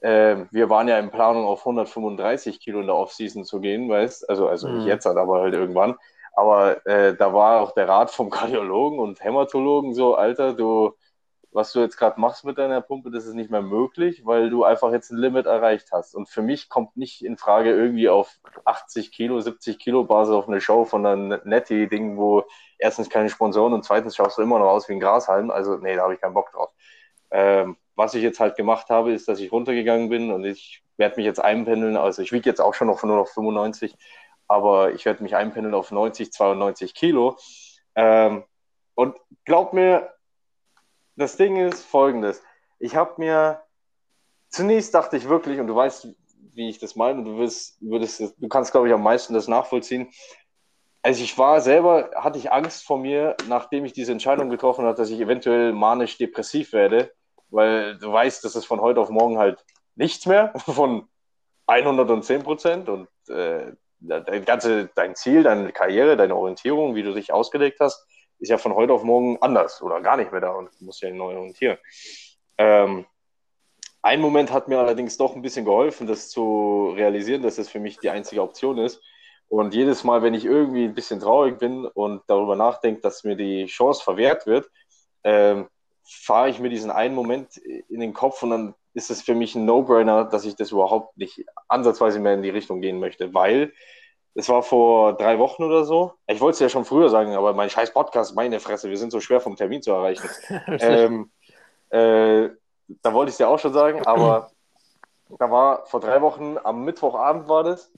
äh, wir waren ja in Planung auf 135 Kilo in der Offseason zu gehen, weißt Also, also mhm. nicht jetzt, aber halt irgendwann. Aber äh, da war auch der Rat vom [laughs] Kardiologen und Hämatologen so, Alter, du was du jetzt gerade machst mit deiner Pumpe, das ist nicht mehr möglich, weil du einfach jetzt ein Limit erreicht hast. Und für mich kommt nicht in Frage, irgendwie auf 80 Kilo, 70 Kilo Basis auf eine Show von einem Netty-Ding, wo erstens keine Sponsoren und zweitens schaust du immer noch aus wie ein Grashalm. Also, nee, da habe ich keinen Bock drauf. Ähm, was ich jetzt halt gemacht habe, ist, dass ich runtergegangen bin und ich werde mich jetzt einpendeln. Also, ich wiege jetzt auch schon noch nur noch 95, aber ich werde mich einpendeln auf 90, 92 Kilo. Ähm, und glaub mir, das Ding ist folgendes. Ich habe mir, zunächst dachte ich wirklich, und du weißt, wie ich das meine, du, wirst, würdest, du kannst, glaube ich, am meisten das nachvollziehen. Also ich war selber, hatte ich Angst vor mir, nachdem ich diese Entscheidung getroffen habe, dass ich eventuell manisch-depressiv werde, weil du weißt, das ist von heute auf morgen halt nichts mehr, [laughs] von 110 Prozent und äh, dein, ganze, dein Ziel, deine Karriere, deine Orientierung, wie du dich ausgelegt hast, ist ja von heute auf morgen anders oder gar nicht mehr da und muss ja neu orientieren. Ähm, ein Moment hat mir allerdings doch ein bisschen geholfen, das zu realisieren, dass das für mich die einzige Option ist. Und jedes Mal, wenn ich irgendwie ein bisschen traurig bin und darüber nachdenke, dass mir die Chance verwehrt wird, ähm, fahre ich mir diesen einen Moment in den Kopf und dann ist es für mich ein No-Brainer, dass ich das überhaupt nicht ansatzweise mehr in die Richtung gehen möchte, weil das war vor drei Wochen oder so. Ich wollte es ja schon früher sagen, aber mein scheiß Podcast, meine Fresse, wir sind so schwer vom Termin zu erreichen. [laughs] ähm, äh, da wollte ich es ja auch schon sagen, aber [clears throat] da war vor drei Wochen, am Mittwochabend war das,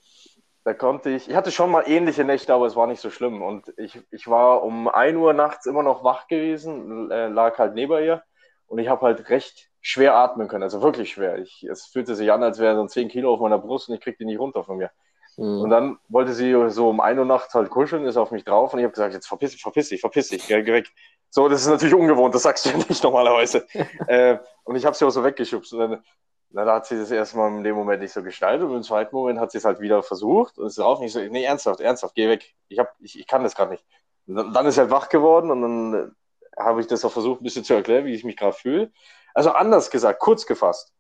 da konnte ich, ich hatte schon mal ähnliche Nächte, aber es war nicht so schlimm. Und ich, ich war um 1 Uhr nachts immer noch wach gewesen, äh, lag halt neben ihr und ich habe halt recht schwer atmen können, also wirklich schwer. Ich, es fühlte sich an, als wären so 10 Kilo auf meiner Brust und ich krieg die nicht runter von mir. Mhm. Und dann wollte sie so um ein Uhr nachts halt kuscheln, ist auf mich drauf und ich habe gesagt, jetzt verpiss dich, verpiss dich, verpiss dich, geh, geh weg. So, das ist natürlich ungewohnt, das sagst du ja nicht normalerweise. [laughs] äh, und ich habe sie auch so weggeschubst. Und dann, na, da hat sie das erstmal in dem Moment nicht so gestaltet und im zweiten Moment hat sie es halt wieder versucht und ist und ich so, nee, ernsthaft, ernsthaft, geh weg. Ich, hab, ich, ich kann das gerade nicht. Und dann ist halt wach geworden und dann äh, habe ich das auch versucht, ein bisschen zu erklären, wie ich mich gerade fühle. Also anders gesagt, kurz gefasst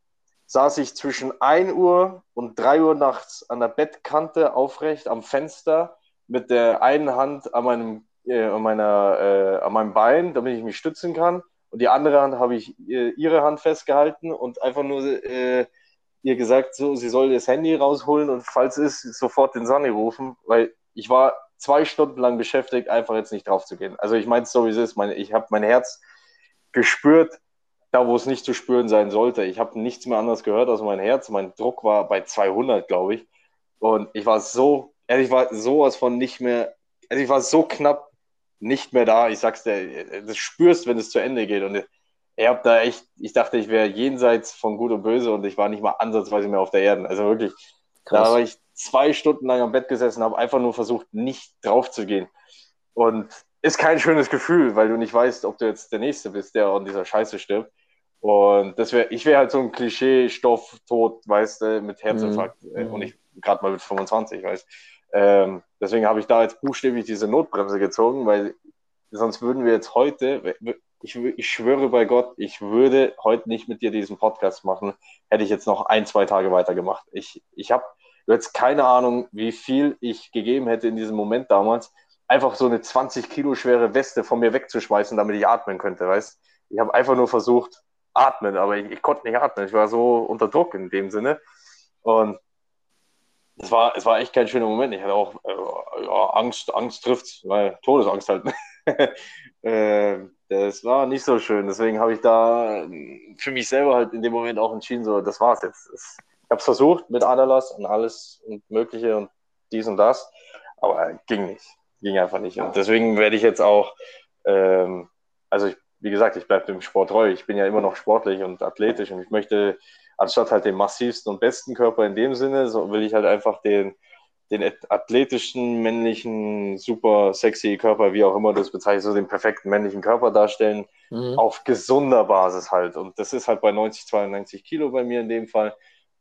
saß ich zwischen 1 Uhr und 3 Uhr nachts an der Bettkante aufrecht am Fenster mit der einen Hand an meinem, äh, an meiner, äh, an meinem Bein, damit ich mich stützen kann. Und die andere Hand habe ich äh, ihre Hand festgehalten und einfach nur äh, ihr gesagt, so, sie soll das Handy rausholen und falls ist, sofort den Sonny rufen, weil ich war zwei Stunden lang beschäftigt, einfach jetzt nicht drauf zu gehen. Also ich meine es so, wie es ist. Meine, ich habe mein Herz gespürt, da, wo es nicht zu spüren sein sollte. Ich habe nichts mehr anderes gehört als mein Herz. Mein Druck war bei 200, glaube ich. Und ich war so, also ich war sowas von nicht mehr, also ich war so knapp nicht mehr da. Ich sag's dir, das spürst, wenn es zu Ende geht. Und ich habe da echt, ich dachte, ich wäre jenseits von Gut und Böse und ich war nicht mal ansatzweise mehr auf der Erde. Also wirklich, Krass. da war ich zwei Stunden lang am Bett gesessen, habe einfach nur versucht, nicht drauf zu gehen. Und ist kein schönes Gefühl, weil du nicht weißt, ob du jetzt der Nächste bist, der an dieser Scheiße stirbt. Und das wäre, ich wäre halt so ein Klischee-Stoff tot, weißt du, mit Herzinfarkt. Mhm. Und ich gerade mal mit 25, weißt ähm, Deswegen habe ich da jetzt buchstäblich diese Notbremse gezogen, weil sonst würden wir jetzt heute, ich, ich schwöre bei Gott, ich würde heute nicht mit dir diesen Podcast machen, hätte ich jetzt noch ein, zwei Tage weitergemacht. Ich, ich habe jetzt keine Ahnung, wie viel ich gegeben hätte in diesem Moment damals, einfach so eine 20 Kilo schwere Weste von mir wegzuschmeißen, damit ich atmen könnte, weißt Ich habe einfach nur versucht, atmen, aber ich, ich, konnte nicht atmen. Ich war so unter Druck in dem Sinne. Und es war, es war echt kein schöner Moment. Ich hatte auch äh, ja, Angst, Angst trifft, weil Todesangst halt. [laughs] äh, das war nicht so schön. Deswegen habe ich da für mich selber halt in dem Moment auch entschieden, so, das war's jetzt. Ich habe es versucht mit Adalas und alles und Mögliche und dies und das, aber ging nicht. Ging einfach nicht. Und deswegen werde ich jetzt auch, ähm, also ich, wie gesagt, ich bleibe dem Sport treu. Ich bin ja immer noch sportlich und athletisch und ich möchte anstatt halt den massivsten und besten Körper in dem Sinne, so will ich halt einfach den, den athletischen, männlichen, super sexy Körper, wie auch immer das bezeichnet, so den perfekten männlichen Körper darstellen, mhm. auf gesunder Basis halt. Und das ist halt bei 90, 92 Kilo bei mir in dem Fall.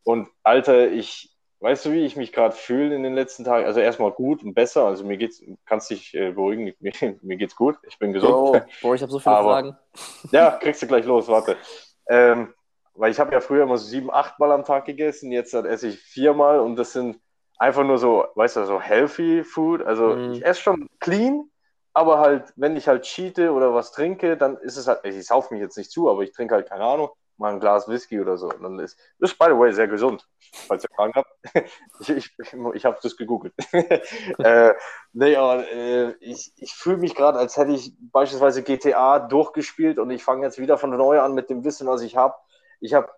Und Alter, ich, weißt du, wie ich mich gerade fühle in den letzten Tagen? Also erstmal gut und besser. Also mir geht's, kannst dich äh, beruhigen, [laughs] mir, mir, geht's gut. Ich bin gesund. Oh, boah, ich habe so viele Aber, Fragen. Ja, kriegst du gleich los, warte. Ähm, weil ich habe ja früher immer so sieben, acht Mal am Tag gegessen, jetzt esse ich viermal und das sind einfach nur so, weißt du, so healthy Food. Also mhm. ich esse schon clean, aber halt, wenn ich halt cheate oder was trinke, dann ist es halt, ich sauf mich jetzt nicht zu, aber ich trinke halt, keine Ahnung, mal ein Glas Whisky oder so. Und dann ist das, by the way, sehr gesund, falls ihr Fragen habt. [laughs] ich ich, ich habe das gegoogelt. [laughs] äh, nee, aber äh, ich, ich fühle mich gerade, als hätte ich beispielsweise GTA durchgespielt und ich fange jetzt wieder von neu an mit dem Wissen, was ich habe ich habe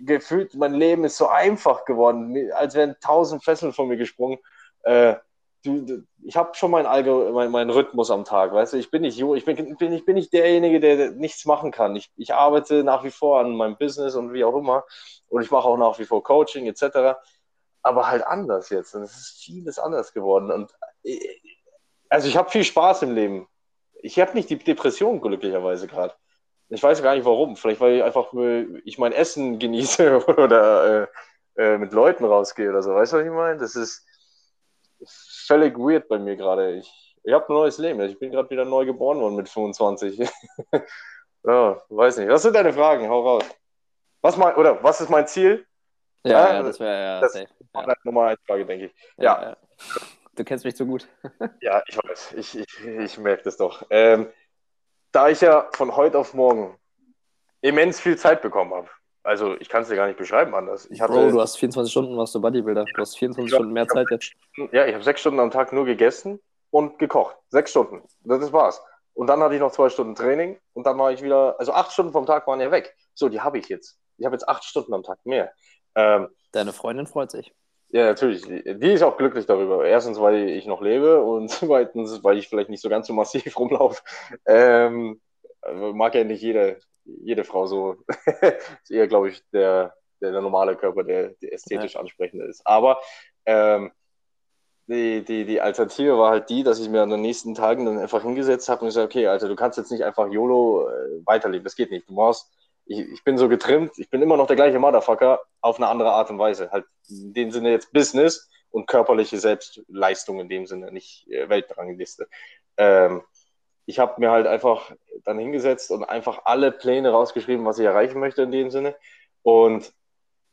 gefühlt, mein Leben ist so einfach geworden, als wären tausend Fesseln von mir gesprungen. Äh, du, ich habe schon meinen mein, mein Rhythmus am Tag, weißt du, ich bin nicht ich bin, bin, ich bin nicht derjenige, der nichts machen kann. Ich, ich arbeite nach wie vor an meinem Business und wie auch immer und ich mache auch nach wie vor Coaching etc. Aber halt anders jetzt und es ist vieles anders geworden und äh, also ich habe viel Spaß im Leben. Ich habe nicht die Depression glücklicherweise gerade. Ich weiß gar nicht warum. Vielleicht, weil ich einfach ich mein Essen genieße [laughs] oder äh, äh, mit Leuten rausgehe oder so. Weißt du, was ich meine? Das ist völlig weird bei mir gerade. Ich, ich habe ein neues Leben. Ich bin gerade wieder neu geboren worden mit 25. [laughs] ja, weiß nicht. Was sind deine Fragen? Hau raus. Was mein, oder was ist mein Ziel? Ja, ja, ja das wäre ja. Das ja. Nummer eins Frage, denke ich. Ja. ja. Du kennst mich zu gut. [laughs] ja, ich weiß. Ich, ich, ich merke das doch. Ähm, da ich ja von heute auf morgen immens viel Zeit bekommen habe. Also ich kann es dir gar nicht beschreiben anders. Ich hatte, Bro, du hast 24 Stunden, warst du Bodybuilder. Du hast 24 Stunden mehr Zeit jetzt. Ja, ich habe sechs Stunden am Tag nur gegessen und gekocht. Sechs Stunden. Das war's. Und dann hatte ich noch zwei Stunden Training und dann war ich wieder, also acht Stunden vom Tag waren ja weg. So, die habe ich jetzt. Ich habe jetzt acht Stunden am Tag mehr. Ähm, Deine Freundin freut sich. Ja, natürlich. Die ist auch glücklich darüber. Erstens, weil ich noch lebe und [laughs] zweitens, weil ich vielleicht nicht so ganz so massiv [laughs] rumlaufe. Ähm, mag ja nicht jede, jede Frau so. [laughs] ist eher, glaube ich, der, der, der, normale Körper, der, der ästhetisch ja. ansprechende ist. Aber ähm, die, die, die Alternative war halt die, dass ich mir an den nächsten Tagen dann einfach hingesetzt habe und gesagt, okay, Alter, du kannst jetzt nicht einfach YOLO äh, weiterleben. Das geht nicht. Du brauchst ich, ich bin so getrimmt, ich bin immer noch der gleiche Motherfucker auf eine andere Art und Weise. Halt in dem Sinne jetzt Business und körperliche Selbstleistung in dem Sinne, nicht äh, Weltrangliste. Ähm, ich habe mir halt einfach dann hingesetzt und einfach alle Pläne rausgeschrieben, was ich erreichen möchte in dem Sinne. Und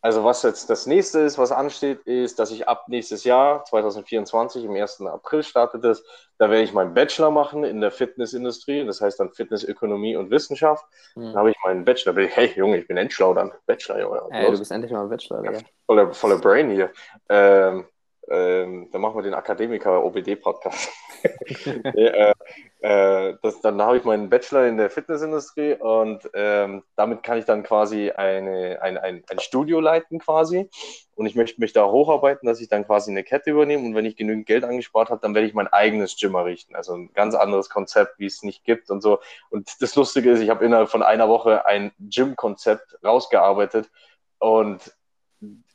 also was jetzt das nächste ist, was ansteht, ist, dass ich ab nächstes Jahr, 2024, im 1. April startet es, da werde ich meinen Bachelor machen in der Fitnessindustrie, das heißt dann Fitnessökonomie und Wissenschaft. Mhm. Dann habe ich meinen Bachelor, bin ich, hey Junge, ich bin endschlau dann, Bachelor, Junge. Hey, du bist endlich mal Bachelor, ja. Voller, voller Brain hier. Ähm, ähm, dann machen wir den Akademiker-OBD-Podcast. [laughs] äh, äh, dann habe ich meinen Bachelor in der Fitnessindustrie und ähm, damit kann ich dann quasi eine, ein, ein, ein Studio leiten quasi. Und ich möchte mich da hocharbeiten, dass ich dann quasi eine Kette übernehme. Und wenn ich genügend Geld angespart habe, dann werde ich mein eigenes Gym errichten. Also ein ganz anderes Konzept, wie es nicht gibt und so. Und das Lustige ist, ich habe innerhalb von einer Woche ein Gym-Konzept rausgearbeitet. Und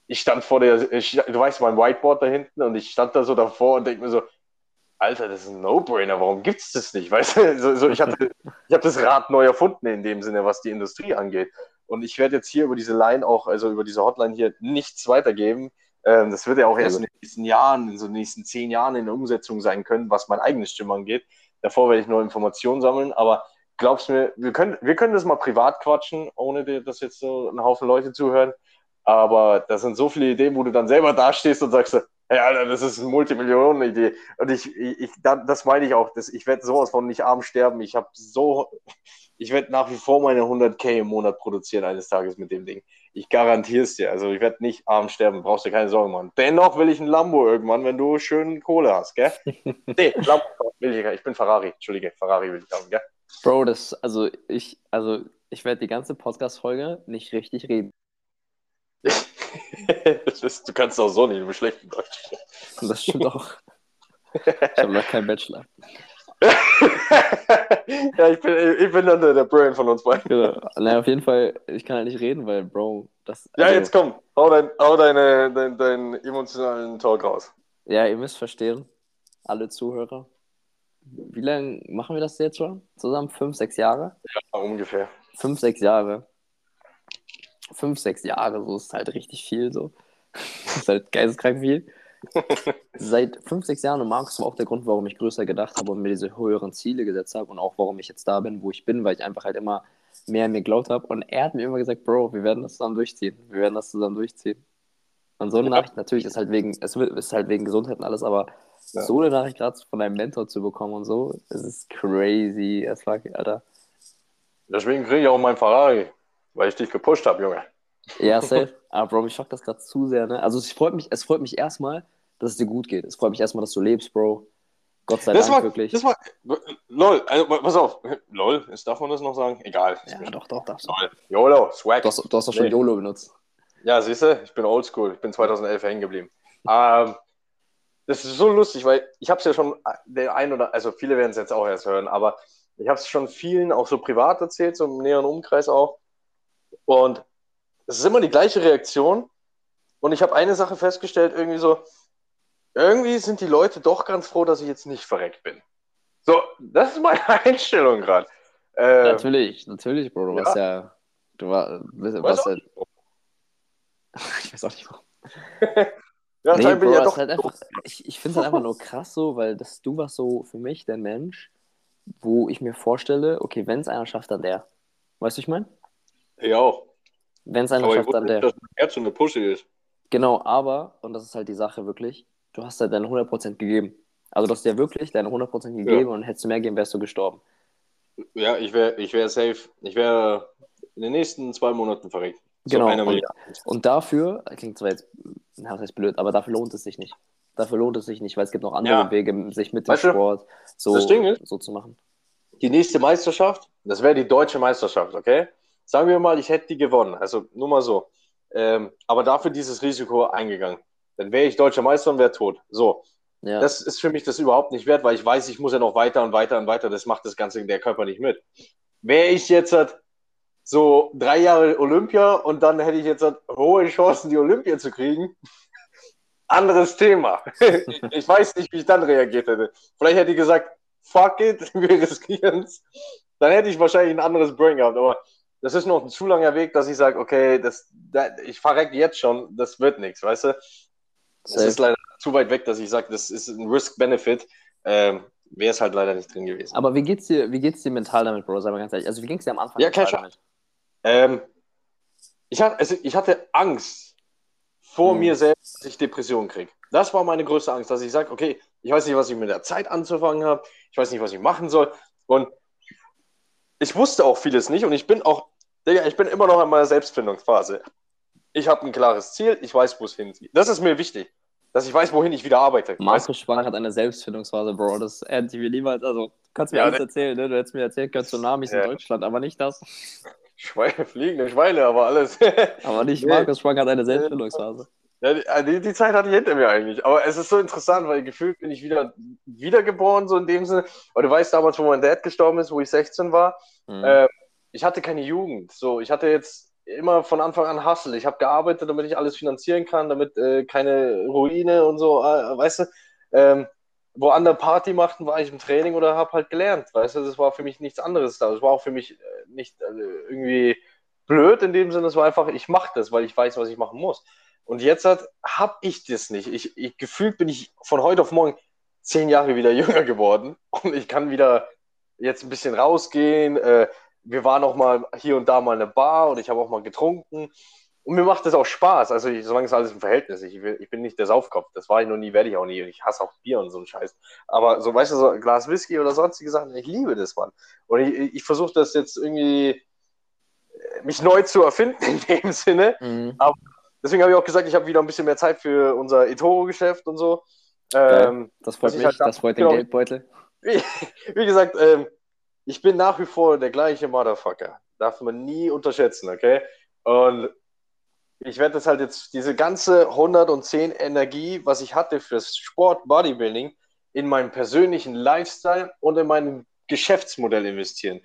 ich stand vor der, ich, du weißt, mein Whiteboard da hinten und ich stand da so davor und denke mir so, Alter, das ist ein No-Brainer, warum gibt es das nicht? Weißt du, so, so, ich, hatte, ich habe das Rad neu erfunden in dem Sinne, was die Industrie angeht. Und ich werde jetzt hier über diese Line auch, also über diese Hotline hier, nichts weitergeben. Ähm, das wird ja auch erst in den nächsten Jahren, in so den nächsten zehn Jahren in der Umsetzung sein können, was mein eigenes Gym angeht. Davor werde ich nur Informationen sammeln, aber glaubst mir, wir können, wir können das mal privat quatschen, ohne dass jetzt so ein Haufen Leute zuhören. Aber das sind so viele Ideen, wo du dann selber dastehst und sagst, hey Alter, das ist eine Multimillionen-Idee. Und ich, ich, ich da- das meine ich auch, das, ich werde sowas von nicht arm sterben. Ich habe so, ich werde nach wie vor meine 100k im Monat produzieren eines Tages mit dem Ding. Ich garantiere es dir. Also ich werde nicht arm sterben, brauchst dir keine Sorgen machen. Dennoch will ich ein Lambo irgendwann, wenn du schön Kohle hast, gell? [laughs] nee, Lambo will ich, ich bin Ferrari, Entschuldige, Ferrari will ich haben, gell? Bro, das, also ich, also ich werde die ganze Podcast-Folge nicht richtig reden. [laughs] du kannst auch so nicht, du bist schlecht in Deutsch. Das stimmt auch. Ich habe noch keinen Bachelor. [laughs] ja, ich bin, ich bin dann der, der Brain von uns beiden. Genau. Naja, auf jeden Fall, ich kann halt nicht reden, weil, Bro, das. Ja, also, jetzt komm, hau, dein, hau deine, dein, deinen emotionalen Talk raus. Ja, ihr müsst verstehen, alle Zuhörer. Wie lange machen wir das jetzt schon? Zusammen? Fünf, sechs Jahre? Ja, ungefähr. Fünf, sechs Jahre. Fünf, sechs Jahre, so ist halt richtig viel so. Das [laughs] ist halt geisteskrank viel. [laughs] Seit fünf, sechs Jahren und Markus war auch der Grund, warum ich größer gedacht habe und mir diese höheren Ziele gesetzt habe und auch warum ich jetzt da bin, wo ich bin, weil ich einfach halt immer mehr an mir geglaubt habe. Und er hat mir immer gesagt, Bro, wir werden das zusammen durchziehen. Wir werden das zusammen durchziehen. Und so eine Ja. Nachricht, natürlich ist halt wegen, es ist halt wegen Gesundheit und alles, aber Ja. so eine Nachricht gerade von deinem Mentor zu bekommen und so, es ist crazy as fuck, Alter. Deswegen kriege ich auch meinen Ferrari, weil ich dich gepusht habe, Junge. Ja, [laughs] safe. Aber Bro, mich schockt das gerade zu sehr, ne? Also es freut mich, es freut mich erstmal, dass es dir gut geht. Es freut mich erstmal, dass du lebst, Bro. Gott sei Das Dank war, wirklich. das war, lol, also, pass auf, lol, ist, darf man das noch sagen? Egal. ja, doch, doch, darfst du. Lol. YOLO, Swag. Du hast, du hast doch schon Nee. YOLO benutzt. Ja, siehst du, ich bin oldschool. Ich bin 2011 hängen geblieben. Ähm, das ist so lustig, weil ich habe es ja schon, der ein oder, also viele werden es jetzt auch erst hören, aber ich habe es schon vielen auch so privat erzählt, so im näheren Umkreis auch. Und es ist immer die gleiche Reaktion. Und ich habe eine Sache festgestellt, irgendwie so, irgendwie sind die Leute doch ganz froh, dass ich jetzt nicht verreckt bin. So, das ist meine [laughs] Einstellung gerade. Äh, Natürlich, natürlich, Bro. Du ja. warst ja. Du war, bist, warst ja. Ich weiß auch nicht warum. [laughs] ja, Nee, Bro, ich ja doch. halt einfach, ich ich finde es halt einfach nur krass so, weil das, du warst so für mich der Mensch, wo ich mir vorstelle, okay, wenn es einer schafft, dann der. Weißt du, ich meine? Ich auch. Wenn es einer schafft, dann der. dass mein Herz so eine Pushe ist. Genau, aber, und das ist halt die Sache wirklich, du hast halt deine 100% gegeben. Also du hast dir wirklich deine 100% gegeben und hättest du mehr gegeben, wärst du gestorben. Ja, ich wäre ich wär safe. Ich wäre in den nächsten zwei Monaten verreckt. Genau, und-. Und dafür, klingt zwar jetzt, na, das heißt blöd, aber dafür lohnt es sich nicht. Dafür lohnt es sich nicht, weil es gibt noch andere Ja. Wege, sich mit dem Weißt Sport so, ist- so zu machen. Die nächste Meisterschaft, das wäre die deutsche Meisterschaft, okay? Sagen wir mal, ich hätte die gewonnen. Also nur mal so. Ähm, aber dafür dieses Risiko eingegangen. Dann wäre ich deutscher Meister und wäre tot. So, Ja, das ist für mich das überhaupt nicht wert, weil ich weiß, ich muss ja noch weiter und weiter und weiter. Das macht das Ganze der Körper nicht mit. Wäre ich jetzt halt so drei Jahre Olympia und dann hätte ich jetzt halt hohe Chancen, die Olympia zu kriegen. Anderes Thema. [laughs] ich weiß nicht, wie ich dann reagiert hätte. Vielleicht hätte ich gesagt, fuck it, [laughs] wir riskieren es. Dann hätte ich wahrscheinlich ein anderes Brain gehabt. Aber das ist noch ein zu langer Weg, dass ich sage, okay, das, da, ich verrecke jetzt schon, das wird nichts, weißt du? Es ist leider zu weit weg, dass ich sage, das ist ein Risk-Benefit. Ähm, Wäre es halt leider nicht drin gewesen. aber wie geht's dir, wie geht's dir mental damit, Bro? Sag mal ganz ehrlich. Also wie ging's dir am Anfang Ja, mental damit? Ähm, ich, hatte, also ich hatte Angst vor Mhm. mir selbst, dass ich Depressionen kriege. Das war meine größte Angst, dass ich sage, okay, ich weiß nicht, was ich mit der Zeit anzufangen habe, ich weiß nicht, was ich machen soll. Und ich wusste auch vieles nicht und ich bin auch, Digga, ich bin immer noch in meiner Selbstfindungsphase. Ich habe ein klares Ziel, ich weiß, wo es hingeht. Das ist mir wichtig, dass ich weiß, wohin ich wieder arbeite. Markus Schwang hat eine Selbstfindungsphase, Bro. Das hätte ich mir niemals, also, du kannst mir Ja, alles ne- erzählen, ne? Du hättest mir erzählt, können Tsunamis Ja. in Deutschland, aber nicht das. Schweine, fliegende Schweine, aber alles. Aber nicht. [laughs] Markus Schwang hat eine Selbstfindungsphase. Ja, die- äh, die, die Zeit hatte ich hinter mir eigentlich. Aber es ist so interessant, weil gefühlt bin ich wieder wiedergeboren, so in dem Sinne. Aber du weißt damals, wo mein Dad gestorben ist, wo ich 16 war, Mhm. äh, ich hatte keine Jugend. So, ich hatte jetzt immer von Anfang an Hustle. Ich habe gearbeitet, damit ich alles finanzieren kann, damit äh, keine Ruine und so, äh, weißt du, ähm, wo andere Party machten, war ich im Training oder habe halt gelernt, weißt du, das war für mich nichts anderes da. Das war auch für mich äh, nicht äh, irgendwie blöd in dem Sinne, es war einfach, ich mache das, weil ich weiß, was ich machen muss. Und jetzt habe ich das nicht. Ich, ich, gefühlt bin ich von heute auf morgen zehn Jahre wieder [laughs] jünger geworden und ich kann wieder jetzt ein bisschen rausgehen. Äh, wir waren auch mal hier und da mal in eine Bar und ich habe auch mal getrunken. Und mir macht das auch Spaß. Also, ich, solange es alles im Verhältnis ist. Ich, ich, bin nicht der Saufkopf. Das war ich noch nie, werde ich auch nie. Ich hasse auch Bier und so einen Scheiß. Aber so, weißt du, so ein Glas Whisky oder sonstige Sachen, ich liebe das, Mann. Und ich, ich versuche das jetzt irgendwie, äh, mich neu zu erfinden [laughs] in dem Sinne. Mhm. Aber deswegen habe ich auch gesagt, ich habe wieder ein bisschen mehr Zeit für unser eToro-Geschäft und so. Ähm, das freut mich, halt das freut den genau, Geldbeutel. Wie, wie gesagt, ähm, ich bin nach wie vor der gleiche Motherfucker. Darf man nie unterschätzen, okay? Und ich werde das halt jetzt, diese ganze 110 Energie, was ich hatte fürs Sport, Bodybuilding, in meinen persönlichen Lifestyle und in mein Geschäftsmodell investieren.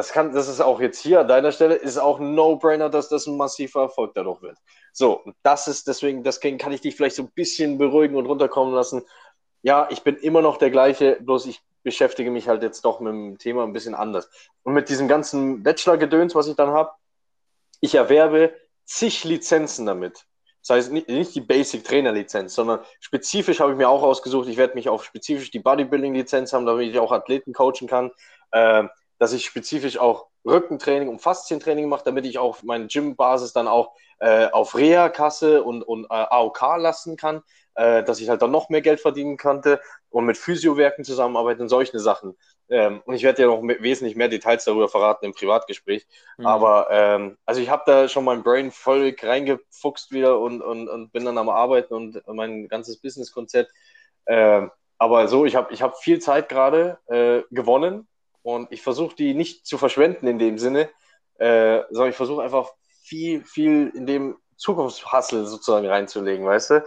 Das kann, das ist auch jetzt hier an deiner Stelle, ist auch ein No-Brainer, dass das ein massiver Erfolg dadurch wird. So, das ist deswegen, deswegen kann ich dich vielleicht so ein bisschen beruhigen und runterkommen lassen. Ja, ich bin immer noch der gleiche, bloß ich beschäftige mich halt jetzt doch mit dem Thema ein bisschen anders. Und mit diesem ganzen Bachelor-Gedöns, was ich dann habe, ich erwerbe zig Lizenzen damit. Das heißt nicht, die Basic-Trainer-Lizenz, sondern spezifisch habe ich mir auch ausgesucht, ich werde mich auf spezifisch die Bodybuilding-Lizenz haben, damit ich auch Athleten coachen kann, äh, dass ich spezifisch auch Rückentraining und Faszientraining mache, damit ich auch meine Gym-Basis dann auch äh, auf Reha-Kasse und, und äh, AOK lassen kann, äh, dass ich halt dann noch mehr Geld verdienen konnte und mit Physiowerken zusammenarbeiten und solche Sachen. Ähm, und ich werde dir noch wesentlich mehr Details darüber verraten im Privatgespräch. Mhm. Aber ähm, also ich habe da schon mein Brain voll reingefuchst wieder und, und, und bin dann am Arbeiten und mein ganzes Businesskonzept. Ähm, aber so, ich habe ich hab viel Zeit gerade äh, gewonnen und ich versuche die nicht zu verschwenden in dem Sinne, äh, sondern ich versuche einfach viel, viel in dem Zukunftshassel sozusagen reinzulegen, weißt du?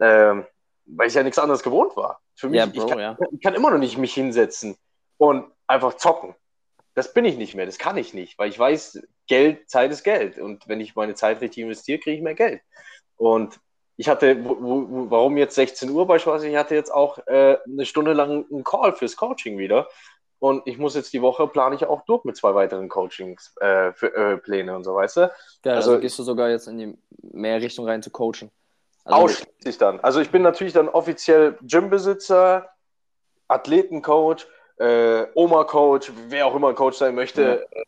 Ähm, weil ich ja nichts anderes gewohnt war. Für mich, ja, Bro, ich, kann, ja. ich kann immer noch nicht mich hinsetzen und einfach zocken. Das bin ich nicht mehr, das kann ich nicht, weil ich weiß, Geld, Zeit ist Geld. Und wenn ich meine Zeit richtig investiere, kriege ich mehr Geld. Und ich hatte, warum jetzt 16 Uhr beispielsweise? Ich hatte jetzt auch äh, eine Stunde lang einen Call fürs Coaching wieder. Und ich muss jetzt die Woche plane ich auch durch mit zwei weiteren Coachings, äh, für, äh, Pläne und so, weißt du? Geil, also, also, gehst du sogar jetzt in die mehr Richtung rein zu coachen. Also ausschließlich dann. Also ich bin natürlich dann offiziell Gymbesitzer, Athletencoach, äh, Oma-Coach, wer auch immer Coach sein möchte. Ja.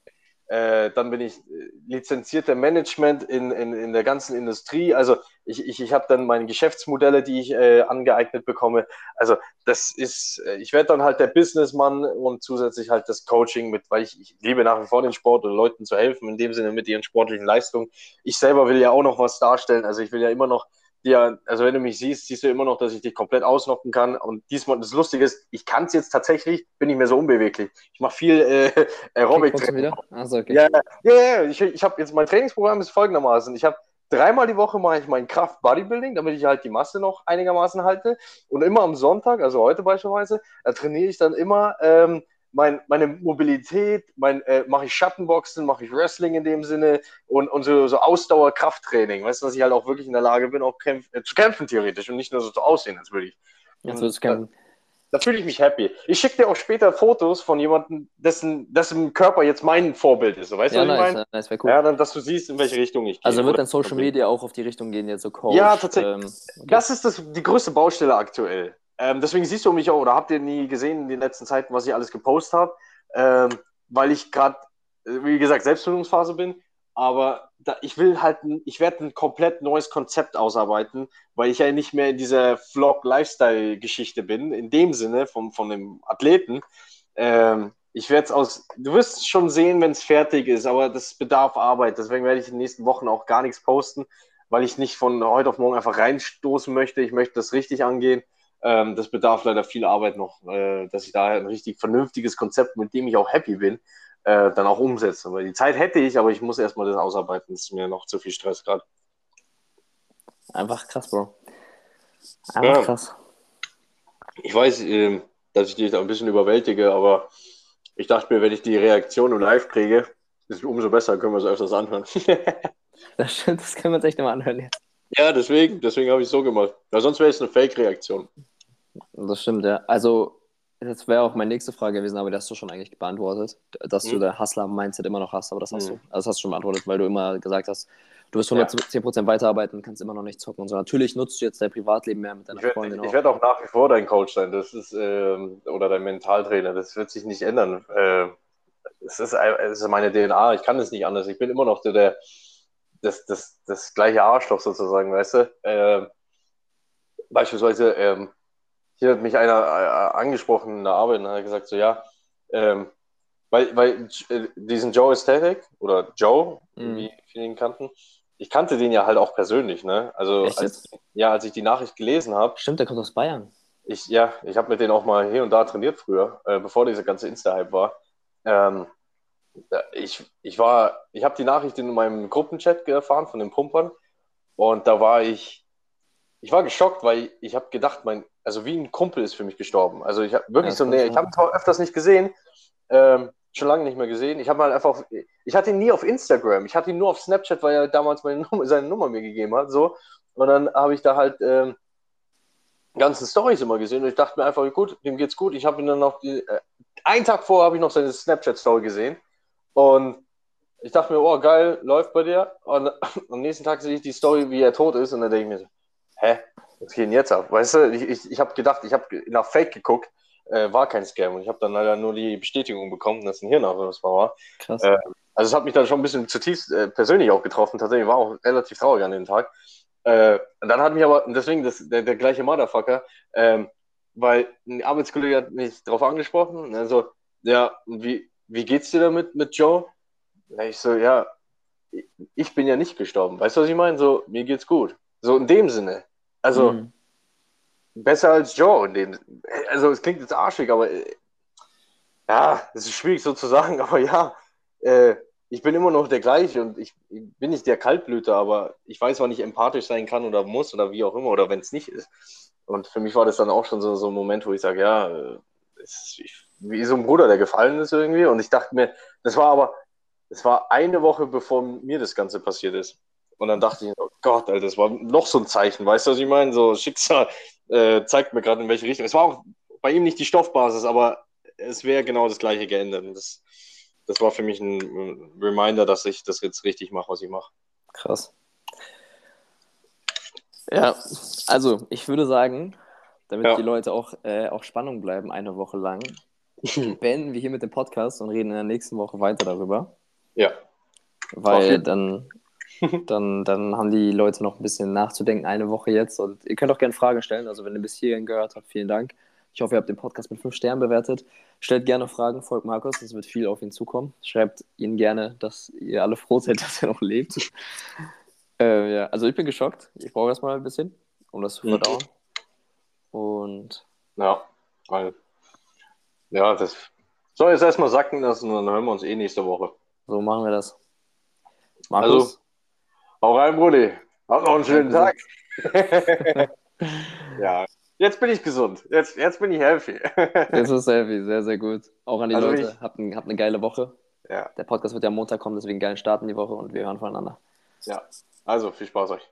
Äh, dann bin ich lizenzierter Management in, in, in der ganzen Industrie. Also ich, ich, ich habe dann meine Geschäftsmodelle, die ich äh, angeeignet bekomme. Also das ist, äh, ich werde dann halt der Businessmann und zusätzlich halt das Coaching mit, weil ich, ich liebe nach wie vor den Sport und Leuten zu helfen, in dem Sinne mit ihren sportlichen Leistungen. Ich selber will ja auch noch was darstellen. Also ich will ja immer noch ja, also wenn du mich siehst, siehst du immer noch, dass ich dich komplett ausnocken kann. Und diesmal, das Lustige ist, ich kann es jetzt tatsächlich, bin ich mehr so unbeweglich. Ich mache viel äh, [laughs] Aerobic. Wieder? Also, okay. Ja, ja, ja, ich, ich habe jetzt mein Trainingsprogramm ist folgendermaßen. Ich habe dreimal die Woche mache ich mein Kraft Bodybuilding, damit ich halt die Masse noch einigermaßen halte. Und immer am Sonntag, also heute beispielsweise, da trainiere ich dann immer ähm, mein, meine Mobilität, mein, äh, mache ich Schattenboxen, mache ich Wrestling in dem Sinne und, und so, so Ausdauer-Krafttraining. Weißt du, dass ich halt auch wirklich in der Lage bin, auch kämpf, äh, zu kämpfen theoretisch und nicht nur so zu aussehen, als würde ich. Jetzt würdest du kämpfen. Da, da fühle ich mich happy. Ich schicke dir auch später Fotos von jemandem, dessen, dessen Körper jetzt mein Vorbild ist. So, weißt ja, du, was nice, ich meine? Nice, cool. Ja, dann, dass du siehst, in welche Richtung ich gehe. Also wird dann Social Media auch auf die Richtung gehen, jetzt so Coach? Ja, tatsächlich. Ähm, okay. Das ist das, die größte Baustelle aktuell. Ähm, deswegen siehst du mich auch, oder habt ihr nie gesehen in den letzten Zeiten, was ich alles gepostet habe? ähm, weil ich gerade, wie gesagt, Selbstfindungsphase bin. Aber da, ich will halt, ich werde ein komplett neues Konzept ausarbeiten, weil ich ja nicht mehr in dieser Vlog-Lifestyle-Geschichte bin, in dem Sinne vom, von dem Athleten. Ähm, ich werde es aus, du wirst schon sehen, wenn es fertig ist, aber das bedarf Arbeit. Deswegen werde ich in den nächsten Wochen auch gar nichts posten, weil ich nicht von heute auf morgen einfach reinstoßen möchte. Ich möchte das richtig angehen. Ähm, das bedarf leider viel Arbeit noch, äh, dass ich da ein richtig vernünftiges Konzept, mit dem ich auch happy bin, äh, dann auch umsetze. Weil die Zeit hätte ich, aber ich muss erstmal das ausarbeiten. Das ist mir noch zu viel Stress gerade. Einfach krass, Bro. Einfach ja. krass. Ich weiß, äh, dass ich dich da ein bisschen überwältige, aber ich dachte mir, wenn ich die Reaktion im Live kriege, ist es umso besser, können wir es öfters anhören. [laughs] das stimmt, das können wir uns echt immer anhören jetzt. Ja, deswegen, deswegen habe ich es so gemacht. Weil sonst wäre es eine Fake-Reaktion. Das stimmt, ja. Also, das wäre auch meine nächste Frage gewesen, aber das hast du schon eigentlich beantwortet, dass mhm. du der Hustler-Mindset immer noch hast, aber das hast mhm. du, also das hast du schon beantwortet, weil du immer gesagt hast, Du wirst 110% weiterarbeiten, kannst immer noch nicht zocken und so. Natürlich nutzt du jetzt dein Privatleben mehr mit deiner Ich werde Freundin werd auch nach wie vor dein Coach sein, das ist, ähm, oder dein Mentaltrainer, das wird sich nicht ändern. Äh, es, ist, es ist meine DNA, ich kann es nicht anders. Ich bin immer noch der, der das, das, das gleiche Arschloch sozusagen, weißt du? Äh, beispielsweise, ähm, hier hat mich einer äh, angesprochen in der Arbeit und hat gesagt, so ja, ähm, weil, weil äh, diesen Joe Aesthetic oder Joe, mhm. wie viele ihn kannten, ich kannte den ja halt auch persönlich, ne? Also als, ja, als ich die Nachricht gelesen habe. Stimmt, der kommt aus Bayern. Ich, ja, ich habe mit denen auch mal hier und da trainiert früher, äh, bevor dieser ganze Insta-Hype war. Ähm, ich, ich war, ich habe die Nachricht in meinem Gruppenchat erfahren von den Pumpern und da war ich, ich war geschockt, weil ich, ich habe gedacht, mein, also wie ein Kumpel ist für mich gestorben. Also ich habe wirklich ja, so näher, ich habe ihn öfters nicht gesehen, ähm, schon lange nicht mehr gesehen. Ich habe mal einfach, ich hatte ihn nie auf Instagram, ich hatte ihn nur auf Snapchat, weil er damals meine [laughs] Nummer, seine Nummer mir gegeben hat, so. Und dann habe ich da halt ähm, ganzen Stories immer gesehen und ich dachte mir einfach, gut, dem geht's gut. Ich habe ihn dann noch, äh, einen Tag vorher habe ich noch seine Snapchat-Story gesehen und ich dachte mir, oh geil, läuft bei dir. Und [laughs] am nächsten Tag sehe ich die Story, wie er tot ist und dann denke ich mir so, hä, was geht denn jetzt ab? Weißt du, ich, ich, ich habe gedacht, ich habe nach Fake geguckt, äh, war kein Scam und ich habe dann leider nur die Bestätigung bekommen, dass ein Hirnausfall war. Krass. Äh, also es hat mich dann schon ein bisschen zutiefst äh, persönlich auch getroffen. Tatsächlich war auch relativ traurig an dem Tag. Äh, und dann hat mich aber, deswegen das, der, der gleiche Motherfucker, ähm, weil ein Arbeitskollege hat mich darauf angesprochen, also, ja, wie, wie geht's dir damit mit Joe? Ja, ich so, ja, ich bin ja nicht gestorben. Weißt du, was ich meine? So, mir geht's gut. So in dem Sinne. Also, mhm. besser als Joe in dem Also, es klingt jetzt arschig, aber ja, es ist schwierig so zu sagen, [laughs] aber ja, äh, ich bin immer noch der gleiche und ich, ich bin nicht der Kaltblüter, aber ich weiß, wann ich empathisch sein kann oder muss oder wie auch immer oder wenn es nicht ist. Und für mich war das dann auch schon so, so ein Moment, wo ich sage, ja, äh, es, ich wie so ein Bruder, der gefallen ist irgendwie. Und ich dachte mir, das war aber, das war eine Woche, bevor mir das Ganze passiert ist. Und dann dachte ich, Gott, Alter, das war noch so ein Zeichen. Weißt du, was ich meine? So Schicksal äh, zeigt mir gerade in welche Richtung. Es war auch bei ihm nicht die Stoffbasis, aber es wäre genau das gleiche geändert. Und das, das war für mich ein Reminder, dass ich das jetzt richtig mache, was ich mache. Krass. Ja, also ich würde sagen, damit ja. die Leute auch, äh, auch Spannung bleiben eine Woche lang, [laughs] beenden wir hier mit dem Podcast und reden in der nächsten Woche weiter darüber. Ja. Weil dann, [laughs] dann, dann haben die Leute noch ein bisschen nachzudenken, eine Woche jetzt. Und ihr könnt auch gerne Fragen stellen. Also, wenn ihr bis hierhin gehört habt, vielen Dank. Ich hoffe, ihr habt den Podcast mit fünf Sternen bewertet. Stellt gerne Fragen, folgt Markus, es wird viel auf ihn zukommen. Schreibt ihn gerne, dass ihr alle froh seid, [laughs] dass er noch lebt. [laughs] äh, ja, also ich bin geschockt. Ich brauche erstmal ein bisschen, um das zu mhm. verdauen. Mhm. Und. Ja, weil ja, das soll jetzt erstmal sacken lassen und dann hören wir uns eh nächste Woche. So machen wir das. Markus? Also, hau rein, Brudi. Habt noch einen schönen Tag. [laughs] ja, jetzt bin ich gesund. Jetzt, jetzt bin ich healthy. [laughs] jetzt ist healthy, sehr, sehr gut. Auch an die also Leute. Ich... Habt, ein, habt eine geile Woche. Ja. Der Podcast wird ja am Montag kommen, deswegen geilen Start in die Woche und wir hören voneinander. Ja, also viel Spaß euch.